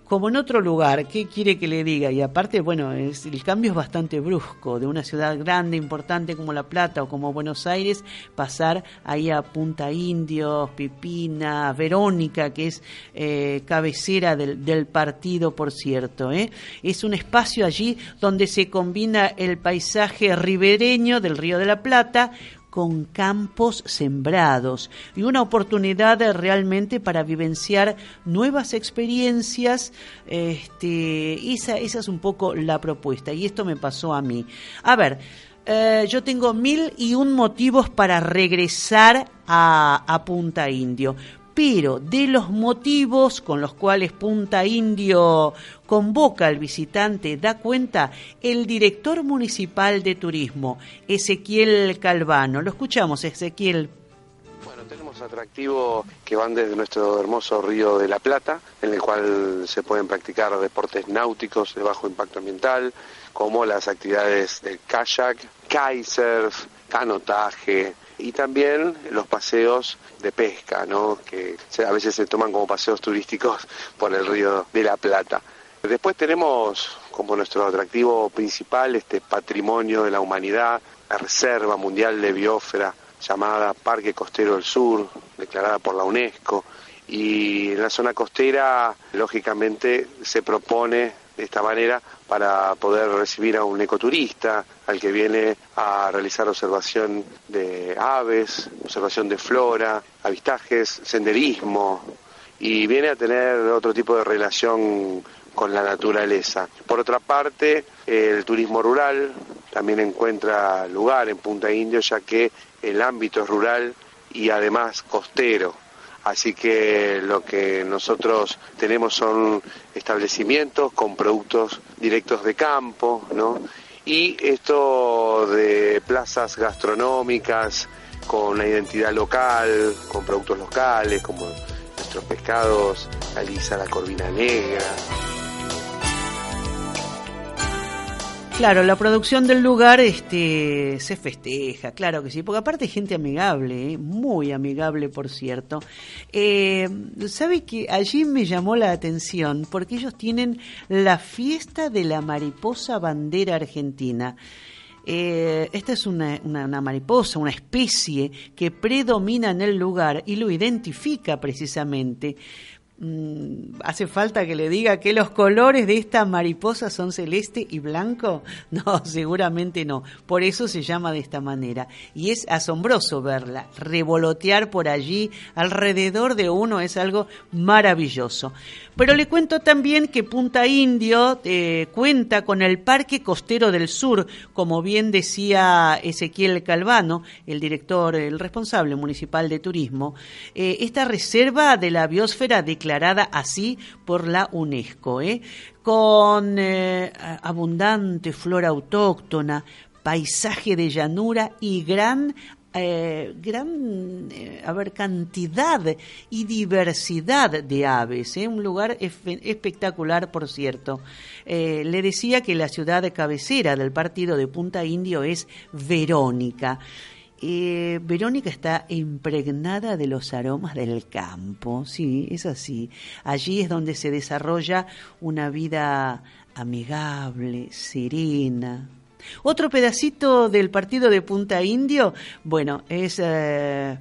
como en otro lugar, ¿qué quiere que le diga? Y aparte, bueno, es, el cambio es bastante brusco, de una ciudad grande, importante como La Plata o como Buenos Aires, pasar ahí a Punta Indios, Pipina, Verónica, que es eh, cabecera del, del, partido, por cierto. ¿eh? Es un espacio allí donde se combina el paisaje ribereño del Río de la Plata con campos sembrados y una oportunidad realmente para vivenciar nuevas experiencias. Este, esa, es un poco la propuesta y esto me pasó a mí. A ver, eh, yo tengo mil y un motivos para regresar a Punta Indio pero de los motivos con los cuales Punta Indio convoca al visitante da cuenta el director municipal de turismo, Ezequiel Calvano. Lo escuchamos, Ezequiel. Bueno, tenemos atractivos que van desde nuestro hermoso río de la Plata, en el cual se pueden practicar deportes náuticos de bajo impacto ambiental, como las actividades de kayak, kitesurf, canotaje, y también los paseos de pesca, ¿no? que a veces se toman como paseos turísticos por el río de la Plata. Después tenemos como nuestro atractivo principal este patrimonio de la humanidad, la Reserva Mundial de Biosfera llamada Parque Costero del Sur, declarada por la UNESCO. Y en la zona costera, lógicamente, se propone de esta manera para poder recibir a un ecoturista, al que viene a realizar observación de aves, observación de flora, avistajes, senderismo, y viene a tener otro tipo de relación con la naturaleza. Por otra parte, el turismo rural también encuentra lugar en Punta Indio, ya que el ámbito es rural y además costero. Así que lo que nosotros tenemos son establecimientos con productos directos de campo, ¿no? Y esto de plazas gastronómicas con una identidad local, con productos locales, como nuestros pescados, la la corvina negra, Claro, la producción del lugar este, se festeja, claro que sí, porque aparte hay gente amigable, ¿eh? muy amigable por cierto. Eh, ¿Sabe que allí me llamó la atención? Porque ellos tienen la fiesta de la mariposa bandera argentina. Eh, esta es una, mariposa, una especie que predomina en el lugar y lo identifica precisamente ¿Hace falta que le diga que los colores de esta mariposa son celeste y blanco? No, seguramente no. Por eso se llama de esta manera. Y es asombroso verla. Revolotear por allí alrededor de uno es algo maravilloso. Pero le cuento también que Punta Indio eh, cuenta con el Parque Costero del Sur, como bien decía Ezequiel Calvano, el director, el responsable municipal de turismo. Eh, esta reserva de la biosfera declarada así por la UNESCO, ¿eh? con abundante flora autóctona, paisaje de llanura y gran eh, gran eh, a ver, cantidad y diversidad de aves, ¿eh? un lugar espectacular, por cierto. le decía que la ciudad de cabecera del partido de Punta Indio es Verónica. Verónica está impregnada de los aromas del campo, sí, es así. Allí es donde se desarrolla una vida amigable, serena, otro pedacito del partido de Punta Indio, bueno, es... Eh,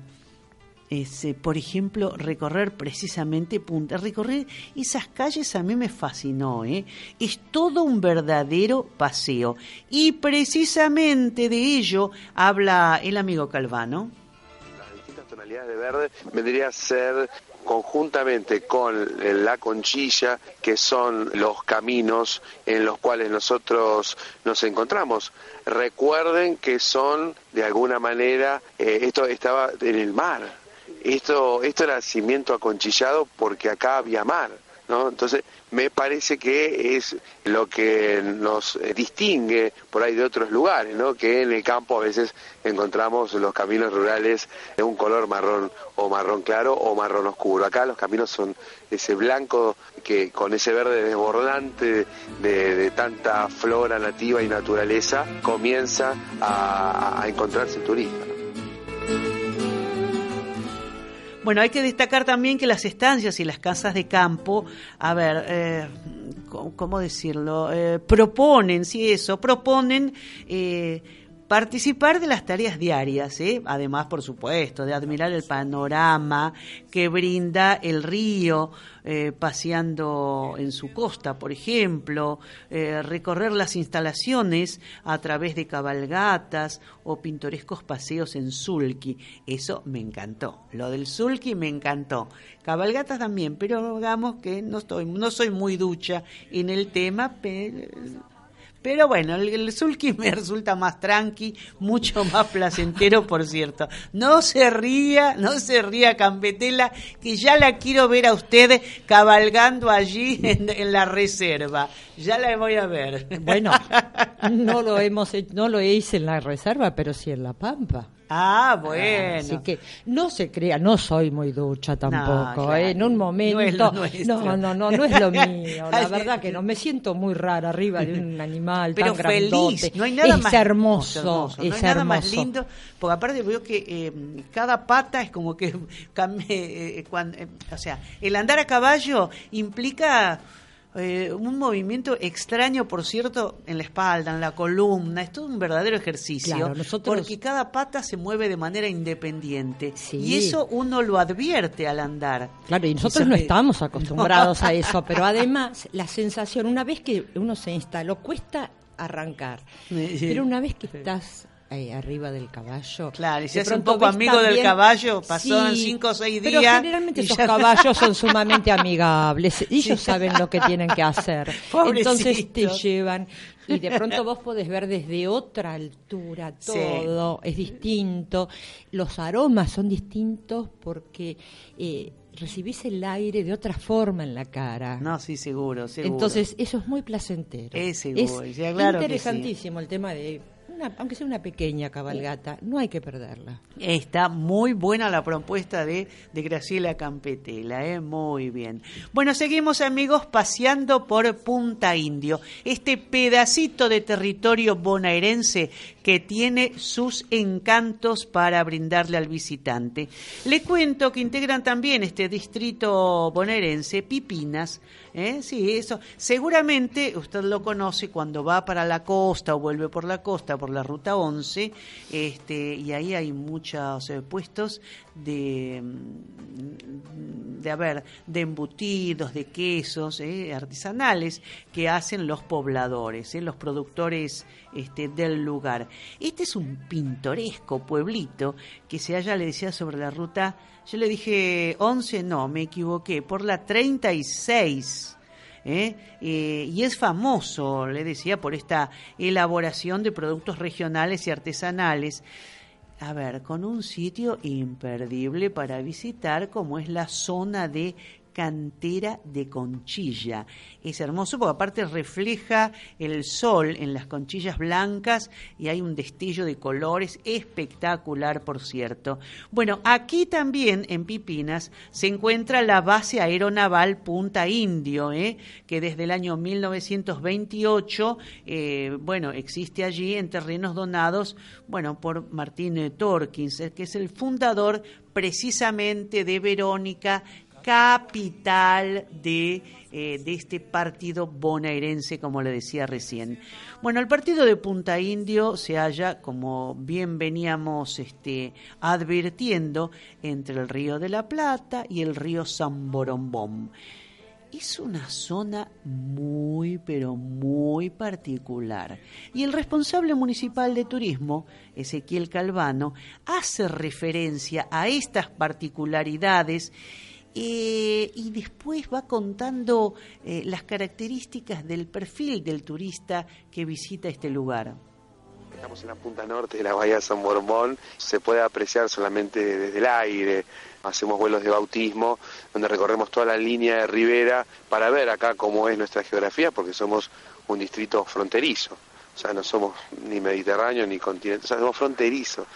eh, por ejemplo, recorrer precisamente Punta. Recorrer esas calles a mí me fascinó, ¿eh? Es todo un verdadero paseo. Y precisamente de ello habla el amigo Calvano. Las distintas tonalidades de verde vendría a ser conjuntamente con la conchilla, que son los caminos en los cuales nosotros nos encontramos. Recuerden que son, de alguna manera, eh, esto estaba en el mar. Esto, esto era cimiento aconchillado porque acá había mar. Entonces, me parece que es lo que nos eh, distingue por ahí de otros lugares, ¿no? Que en el campo a veces encontramos los caminos rurales de un color marrón o marrón claro o marrón oscuro. Acá los caminos son ese blanco que con ese verde desbordante de, tanta flora nativa y naturaleza comienza a, encontrarse el turista. Bueno, hay que destacar también que las estancias y las casas de campo, a ver, eh, ¿cómo decirlo? Eh, proponen, sí, eso, proponen... Eh, participar de las tareas diarias, ¿eh? además, por supuesto, de admirar el panorama que brinda el río, eh, paseando en su costa, por ejemplo, eh, recorrer las instalaciones a través de cabalgatas o pintorescos paseos en Sulki. Eso me encantó. Lo del Sulki me encantó. Cabalgatas también, pero digamos que no estoy, no soy muy ducha en el tema, pero pero bueno, el, el sulky me resulta más tranqui, mucho más placentero, por cierto. No se ría, no se ría Campetela, que ya la quiero ver a usted cabalgando allí en, la reserva. Ya la voy a ver. Bueno, no lo hemos no lo hice en la reserva, pero sí en la Pampa. Ah, ah, bueno. Así que no se crea, no soy muy ducha tampoco, ¿eh? en un momento. No, no, no, no, es lo mío. La verdad que no me siento muy rara arriba de un animal Pero tan feliz. No hay nada es más hermoso, es no hay nada más lindo, porque aparte veo que eh, cada pata es como que eh, cuando, o sea, el andar a caballo implica eh, un movimiento extraño, por cierto, en la espalda, en la columna. Es todo un verdadero ejercicio. Porque cada pata se mueve de manera independiente. Y eso uno lo advierte al andar. Claro, y nosotros no estamos acostumbrados a eso. Pero además, la sensación, una vez que uno se instaló, cuesta arrancar. Pero una vez que estás arriba del caballo. Claro, y si es un poco amigo del caballo, pasó cinco o seis días. Pero generalmente esos caballos son sumamente amigables, ellos saben lo que tienen que hacer. Entonces te llevan y de pronto vos podés ver desde otra altura todo, es distinto, los aromas son distintos porque eh, recibís el aire de otra forma en la cara. No, sí, seguro, seguro. Entonces eso es muy placentero. Es seguro, es interesantísimo el tema de aunque sea una pequeña cabalgata, no hay que perderla. Está muy buena la propuesta de, de Graciela Campetela, ¿eh? muy bien. Bueno, seguimos amigos paseando por Punta Indio, este pedacito de territorio bonaerense que tiene sus encantos para brindarle al visitante. Le cuento que integran también este distrito bonaerense Pipinas, ¿eh? sí, eso. Seguramente usted lo conoce cuando va para la costa o vuelve por la costa, por la ruta 11, este, y ahí hay muchos eh, puestos de, mm, de, a de embutidos, de quesos ¿eh? artesanales que hacen los pobladores, ¿eh? los productores este, del lugar. Este es un pintoresco pueblito que se halla, le decía, sobre la ruta, yo le dije 11, no, me equivoqué, por la 36. ¿eh? Eh, y es famoso, le decía, por esta elaboración de productos regionales y artesanales a ver, con un sitio imperdible para visitar como es la zona de cantera de conchilla. Es hermoso porque aparte refleja el sol en las conchillas blancas y hay un destello de colores espectacular, por cierto. Bueno, aquí también en Pipinas se encuentra la base aeronaval Punta Indio, ¿eh? que desde el año 1928, eh, bueno, existe allí en terrenos donados, bueno, por Martín Torkins, que es el fundador precisamente de Verónica capital de, eh, de este partido bonaerense, como le decía recién. Bueno, el partido de Punta Indio se halla, como bien veníamos este, advirtiendo, entre el río de la Plata y el río San Borombón. Es una zona muy, pero muy particular. Y el responsable municipal de turismo, Ezequiel Calvano, hace referencia a estas particularidades eh, y después va contando eh, las características del perfil del turista que visita este lugar. Estamos en la punta norte de la bahía San Borbón, se puede apreciar solamente desde el aire. Hacemos vuelos de bautismo, donde recorremos toda la línea de ribera para ver acá cómo es nuestra geografía, porque somos un distrito fronterizo. O sea, no somos ni mediterráneo ni continente, o sea, somos fronterizos.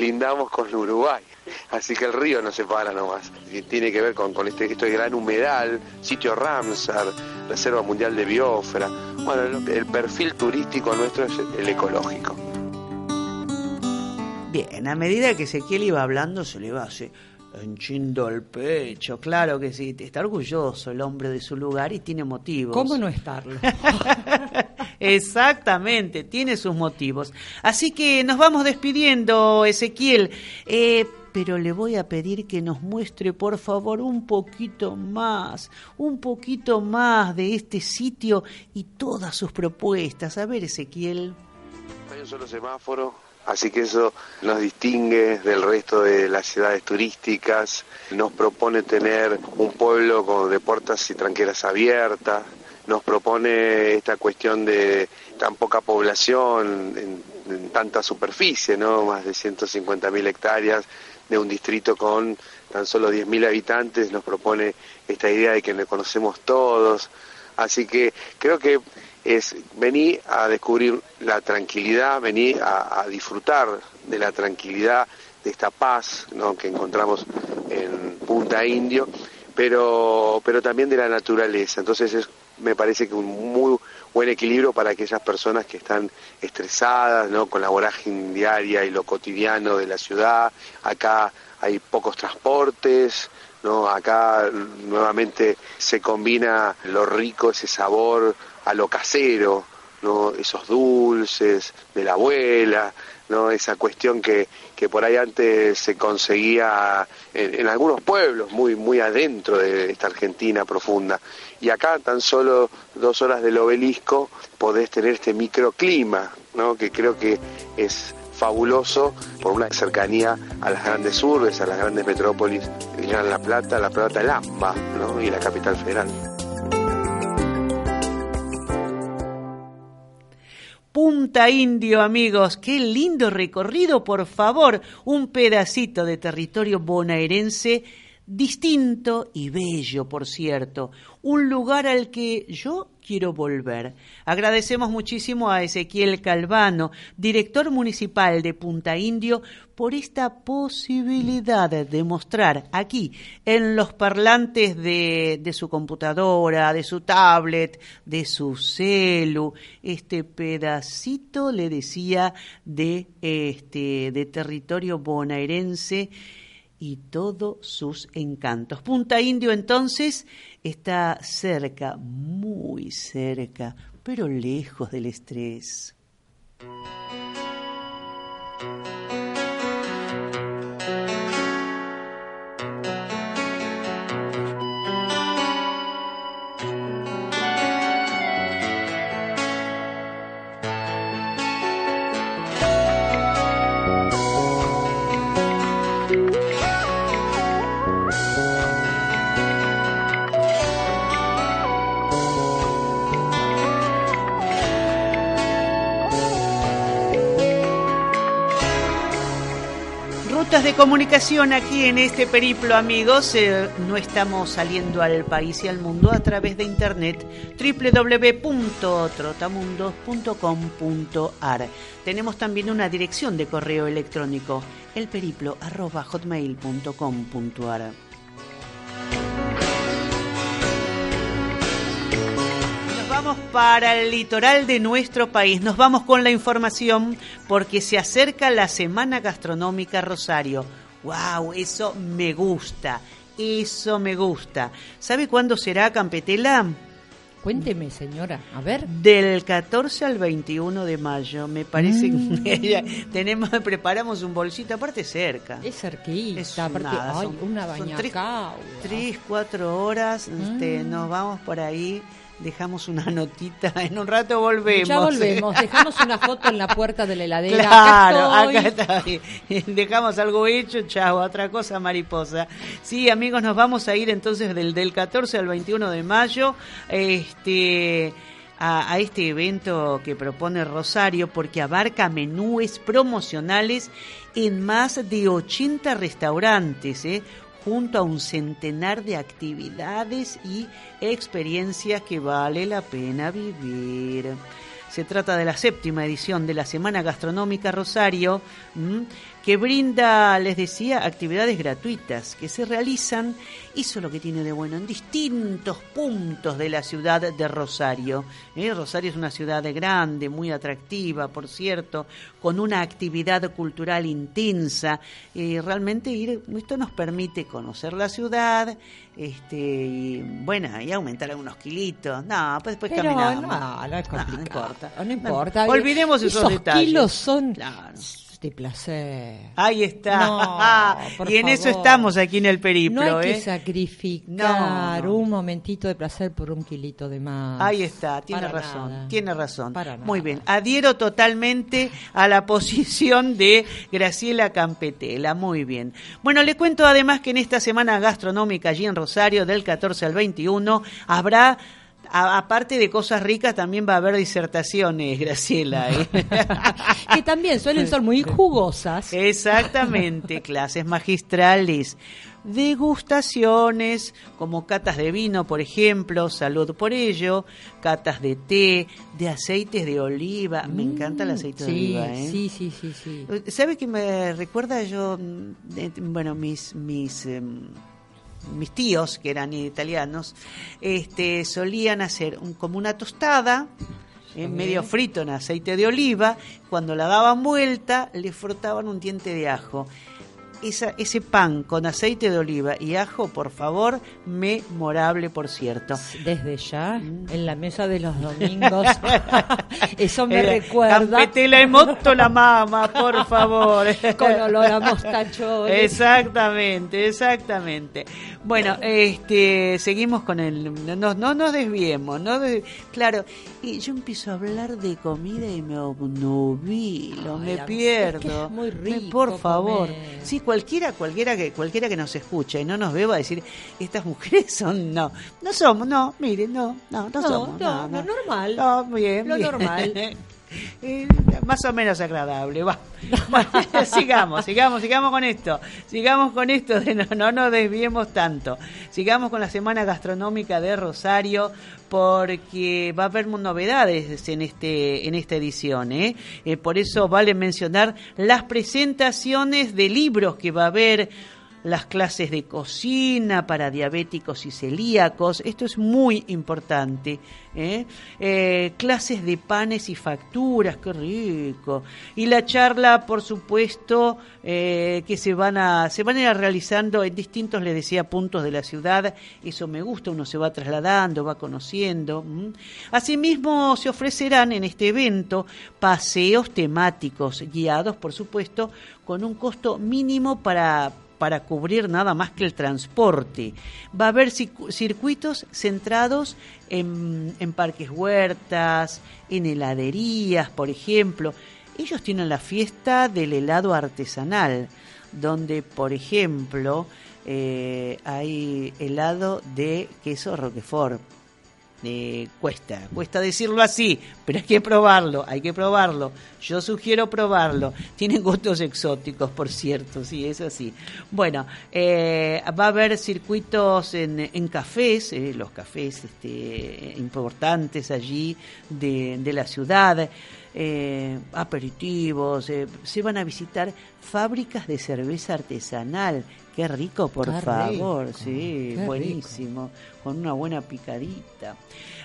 Lindamos con Uruguay. Así que el río no se para nomás. Tiene que ver con, con este, esto de gran humedal, sitio Ramsar, Reserva Mundial de Biosfera. Bueno, el perfil turístico nuestro es el ecológico. Bien, a medida que Ezequiel iba hablando, se le iba así, henchindo el pecho. Claro que sí, está orgulloso el hombre de su lugar y tiene motivos. ¿Cómo no estarlo? Exactamente, tiene sus motivos. Así que nos vamos despidiendo, Ezequiel. Eh, pero le voy a pedir que nos muestre, por favor, un poquito más, un poquito más de este sitio y todas sus propuestas. A ver, Ezequiel. Hay un solo semáforo, así que eso nos distingue del resto de las ciudades turísticas. Nos propone tener un pueblo con, de puertas y tranqueras abiertas. Nos propone esta cuestión de tan poca población en, tanta superficie, ¿no? Más de 150.000 hectáreas de un distrito con tan solo 10.000 habitantes, nos propone esta idea de que nos conocemos todos. Así que creo que es venir a descubrir la tranquilidad, venir a, a disfrutar de la tranquilidad, de esta paz ¿no? que encontramos en Punta Indio, pero, pero también de la naturaleza. Entonces es, me parece que un muy buen equilibrio para aquellas personas que están estresadas, ¿no? con la vorágine diaria y lo cotidiano de la ciudad. Acá hay pocos transportes, ¿no? Acá nuevamente se combina lo rico, ese sabor a lo casero, ¿no? Esos dulces de la abuela, ¿no? Esa cuestión que, por ahí antes se conseguía en, algunos pueblos muy, muy adentro de esta Argentina profunda. Y acá tan solo dos horas del obelisco podés tener este microclima, ¿no? Que creo que es fabuloso por una cercanía a las grandes urbes, a las grandes metrópolis, La Plata, La Plata, el AMBA, ¿no? y la capital federal. Punta Indio, amigos, qué lindo recorrido, por favor, un pedacito de territorio bonaerense distinto y bello, por cierto, un lugar al que yo quiero volver. Agradecemos muchísimo a Ezequiel Calvano, director municipal de Punta Indio, por esta posibilidad de mostrar aquí, en los parlantes de, su computadora, de su tablet, de su celu, este pedacito, le decía, de, este, de territorio bonaerense y todos sus encantos. Punta Indio entonces está cerca, muy cerca, pero lejos del estrés. De comunicación aquí en este periplo, amigos. Eh, no estamos saliendo al país y al mundo a través de internet www.trotamundos.com.ar. Tenemos también una dirección de correo electrónico, elperiplo@hotmail.com.ar. vamos para el litoral de nuestro país. Nos vamos con la información porque se acerca la Semana Gastronómica Rosario. ¡Wow! Eso me gusta. Eso me gusta. ¿Sabe cuándo será Campetela? Cuénteme, señora, a ver. Del 14 al 21 de mayo, me parece mm. que tenemos, preparamos un bolsito, aparte cerca. Es cerquita, es aparte, nada, ay, son, una. Tres, tres, cuatro horas, este, mm. este, nos vamos por ahí dejamos una notita, en un rato volvemos. Ya volvemos, dejamos una foto en la puerta de la heladera. Claro, acá, está. Dejamos algo hecho, chao, otra cosa mariposa. Sí, amigos, nos vamos a ir entonces del, del 14 al 21 de mayo. Este a, este evento que propone Rosario porque abarca menúes promocionales en más de 80 restaurantes, ¿eh? Junto a un centenar de actividades y experiencias que vale la pena vivir. Se trata de la séptima edición de la Semana Gastronómica Rosario, que brinda, les decía, actividades gratuitas que se realizan, eso lo que tiene de bueno, en distintos puntos de la ciudad de Rosario. ¿eh? Rosario es una ciudad grande, muy atractiva, por cierto, con una actividad cultural intensa. y realmente ir, esto nos permite conocer la ciudad, este, y bueno, y aumentar algunos kilitos. No, pues después Pero caminamos. No, no es complicado. No, importa. No, importa. Olvidemos esos, detalles. kilos son Claro. De placer. Ahí está. No, y en eso favor. estamos aquí en el periplo. No hay ¿eh? que sacrificar No, un momentito de placer por un kilito de más. Ahí está, tiene Para razón, nada. tiene razón. Para nada. Muy bien, adhiero totalmente a la posición de Graciela Campetela, muy bien. Bueno, le cuento además que en esta semana gastronómica allí en Rosario, del 14 al 21, habrá... a- Aparte de cosas ricas, también va a haber disertaciones, Graciela. ¿eh? que también suelen ser muy jugosas. Exactamente, clases magistrales, degustaciones, como catas de vino, por ejemplo, salud por ello, catas de té, de aceites de oliva. Me encanta el aceite de Mm, oliva, ¿eh? sí, sí, sí, sí. ¿Sabe que me recuerda yo, mm, eh, bueno, mis, mis, em, mis tíos, que eran italianos, este, solían hacer un- como una tostada, eh, medio frito en aceite de oliva, cuando la daban vuelta le frotaban un diente de ajo. Esa, ese pan con aceite de oliva y ajo, por favor, memorable, por cierto. Desde ya, Mm. en la mesa de los domingos. Eso me Eh, recuerda. Campetela en moto la mama, por favor. Con olor a mostachones. Exactamente, exactamente. Bueno, este, seguimos con el, no, no nos desviemos, no claro, y yo empiezo a hablar de comida y me obnubilo, Ay, me pierdo. es que es muy Me- rico Por favor, comer. sí, cualquiera, cualquiera que, cualquiera que nos escuche y no nos ve va a decir, estas mujeres son, no, no somos, no, miren, no, no, no, No, somos, no, lo normal. No, bien, Lo bien. normal. Más o menos agradable, va. Bueno, sigamos, sigamos, sigamos con esto. Sigamos con esto de no, no nos desviemos tanto. Sigamos con la Semana Gastronómica de Rosario porque va a haber novedades en este en esta edición, ¿eh? Eh, por eso vale mencionar las presentaciones de libros que va a haber las clases de cocina para diabéticos y celíacos, esto es muy importante. ¿eh? Eh, clases de panes y facturas, qué rico. Y la charla, por supuesto, eh, que se van, a, se van a ir realizando en distintos, les decía, puntos de la ciudad. Eso me gusta, uno se va trasladando, va conociendo. Asimismo, se ofrecerán en este evento paseos temáticos, guiados, por supuesto, con un costo mínimo para para cubrir nada más que el transporte. Va a haber circuitos centrados en, en parques huertas, en heladerías, por ejemplo. Ellos tienen la fiesta del helado artesanal, donde, por ejemplo, eh, hay helado de queso Roquefort. Eh, cuesta, cuesta decirlo así, pero hay que probarlo, hay que probarlo. Yo sugiero probarlo. Tienen gustos exóticos, por cierto, sí, es así. Bueno, eh, va a haber circuitos en, en cafés, eh, los cafés este, importantes allí de, de la ciudad, eh, aperitivos, eh, se van a visitar fábricas de cerveza artesanal. Qué rico, por Qué favor, rico, sí, qué buenísimo, con una buena picadita.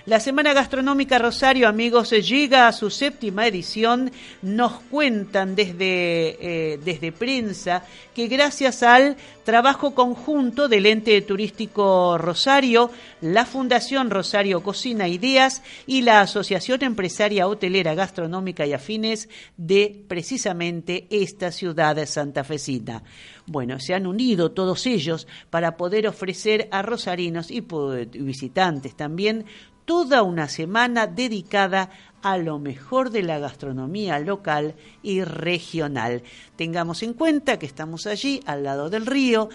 La Semana Gastronómica Rosario, amigos, llega a su séptima edición. Nos cuentan desde, eh, desde prensa que gracias al trabajo conjunto del ente turístico Rosario, la Fundación Rosario Cocina Ideas y la Asociación Empresaria Hotelera Gastronómica y Afines de precisamente esta ciudad santafesina. Bueno, se han unido todos ellos para poder ofrecer a rosarinos y y visitantes también toda una semana dedicada a lo mejor de la gastronomía local y regional. Tengamos en cuenta que estamos allí, al lado del río,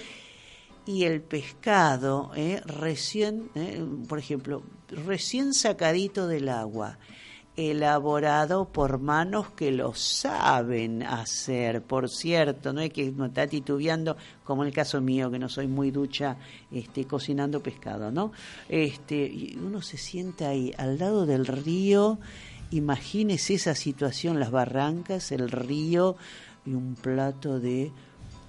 y el pescado eh, recién, eh, por ejemplo, recién sacadito del agua, elaborado por manos que lo saben hacer, por cierto, no hay que no está titubeando como en el caso mío que no soy muy ducha este cocinando pescado, ¿no? Este, y uno se sienta ahí al lado del río, imagínese esa situación, las barrancas, el río y un plato de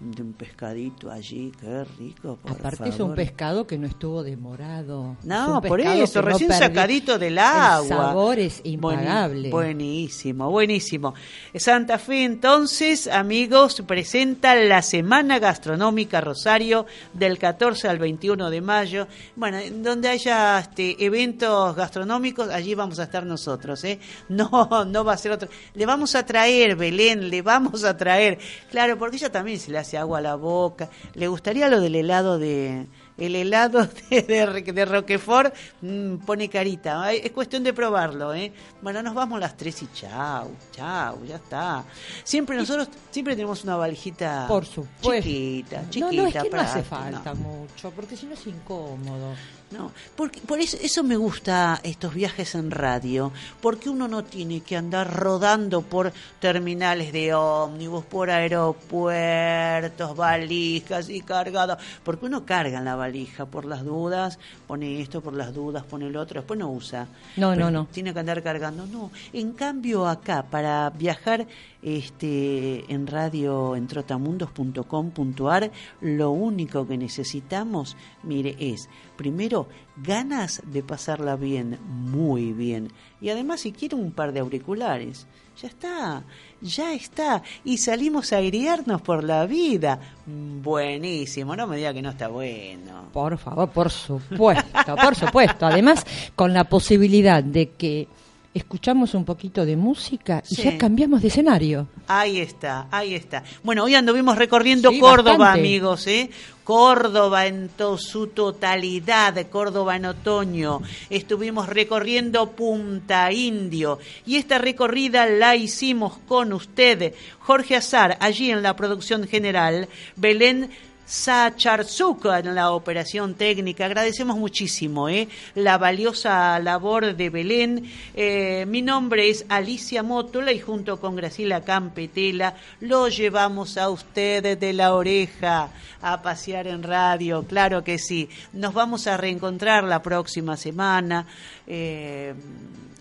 de un pescadito allí, qué rico. Por Aparte es un pescado que no estuvo demorado. No, por eso, recién sacadito del agua. El sabor es impagable. buenísimo, buenísimo. Santa Fe entonces, amigos, presenta la Semana Gastronómica Rosario del 14 al 21 de mayo. Bueno, donde haya este, eventos gastronómicos, allí vamos a estar nosotros, ¿eh? No, no va a ser otro. Le vamos a traer, Belén, le vamos a traer. Claro, porque ella también se le hace agua a la boca. ¿Le gustaría lo del helado de el helado de, de, Roquefort? Mm, pone carita. Es cuestión de probarlo, ¿eh? Bueno, nos vamos las tres y chau, chau, ya está. Siempre nosotros siempre tenemos una valijita Por supuesto. chiquita, chiquita. No, no, es que no hace falta mucho, porque si no es incómodo. No, porque, por eso, eso me gusta estos viajes en radio, porque uno no tiene que andar rodando por terminales de ómnibus, por aeropuertos, valijas y cargada, porque uno carga en la valija por las dudas, pone esto por las dudas, pone el otro, después no usa. No, no, no. Tiene que andar cargando, no. En cambio acá, para viajar este, en radio en trotamundos.com.ar, lo único que necesitamos, mire, es primero ganas de pasarla bien, muy bien, y además si quiere un par de auriculares, ya está, ya está, y salimos a airearnos por la vida. Buenísimo, no me diga que no está bueno. Por favor, por supuesto, por supuesto. Además, con la posibilidad de que escuchamos un poquito de música y ya cambiamos de escenario. Ahí está, ahí está. Bueno, hoy anduvimos recorriendo Córdoba, amigos, ¿eh? Córdoba en su totalidad, Córdoba en otoño. Estuvimos recorriendo Punta Indio y esta recorrida la hicimos con usted, Jorge Azar, allí en la producción general, Belén Sacharzuka en la operación técnica. Agradecemos muchísimo ¿eh? la valiosa labor de Belén. Eh, mi nombre es Alicia Mótola y junto con Graciela Campetela lo llevamos a ustedes de la oreja a pasear en radio. Claro que sí. Nos vamos a reencontrar la próxima semana. Eh,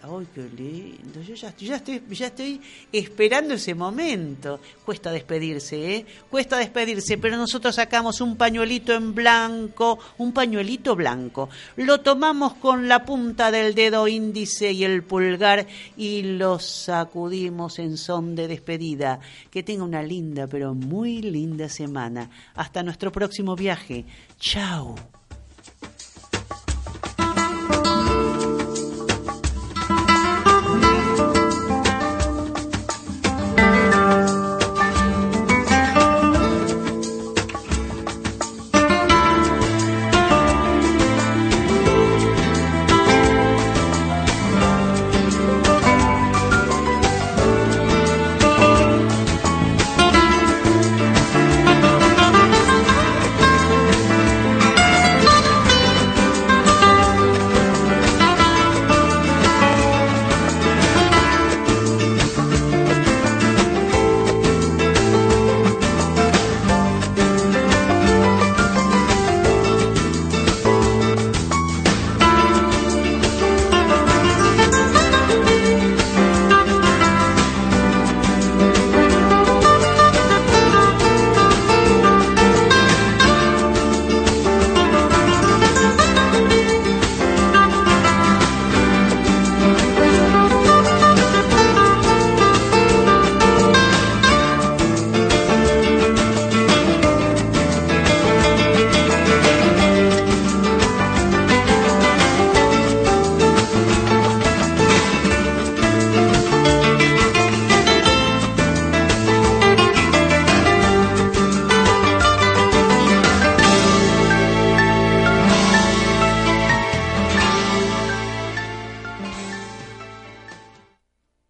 ¡Ay, qué lindo! Yo ya, estoy, ya estoy esperando ese momento. Cuesta despedirse, ¿eh? Cuesta despedirse, pero nosotros sacamos un pañuelito en blanco, un pañuelito blanco. Lo tomamos con la punta del dedo índice y el pulgar y lo sacudimos en son de despedida. Que tenga una linda, pero muy linda semana. Hasta nuestro próximo viaje. ¡Chao!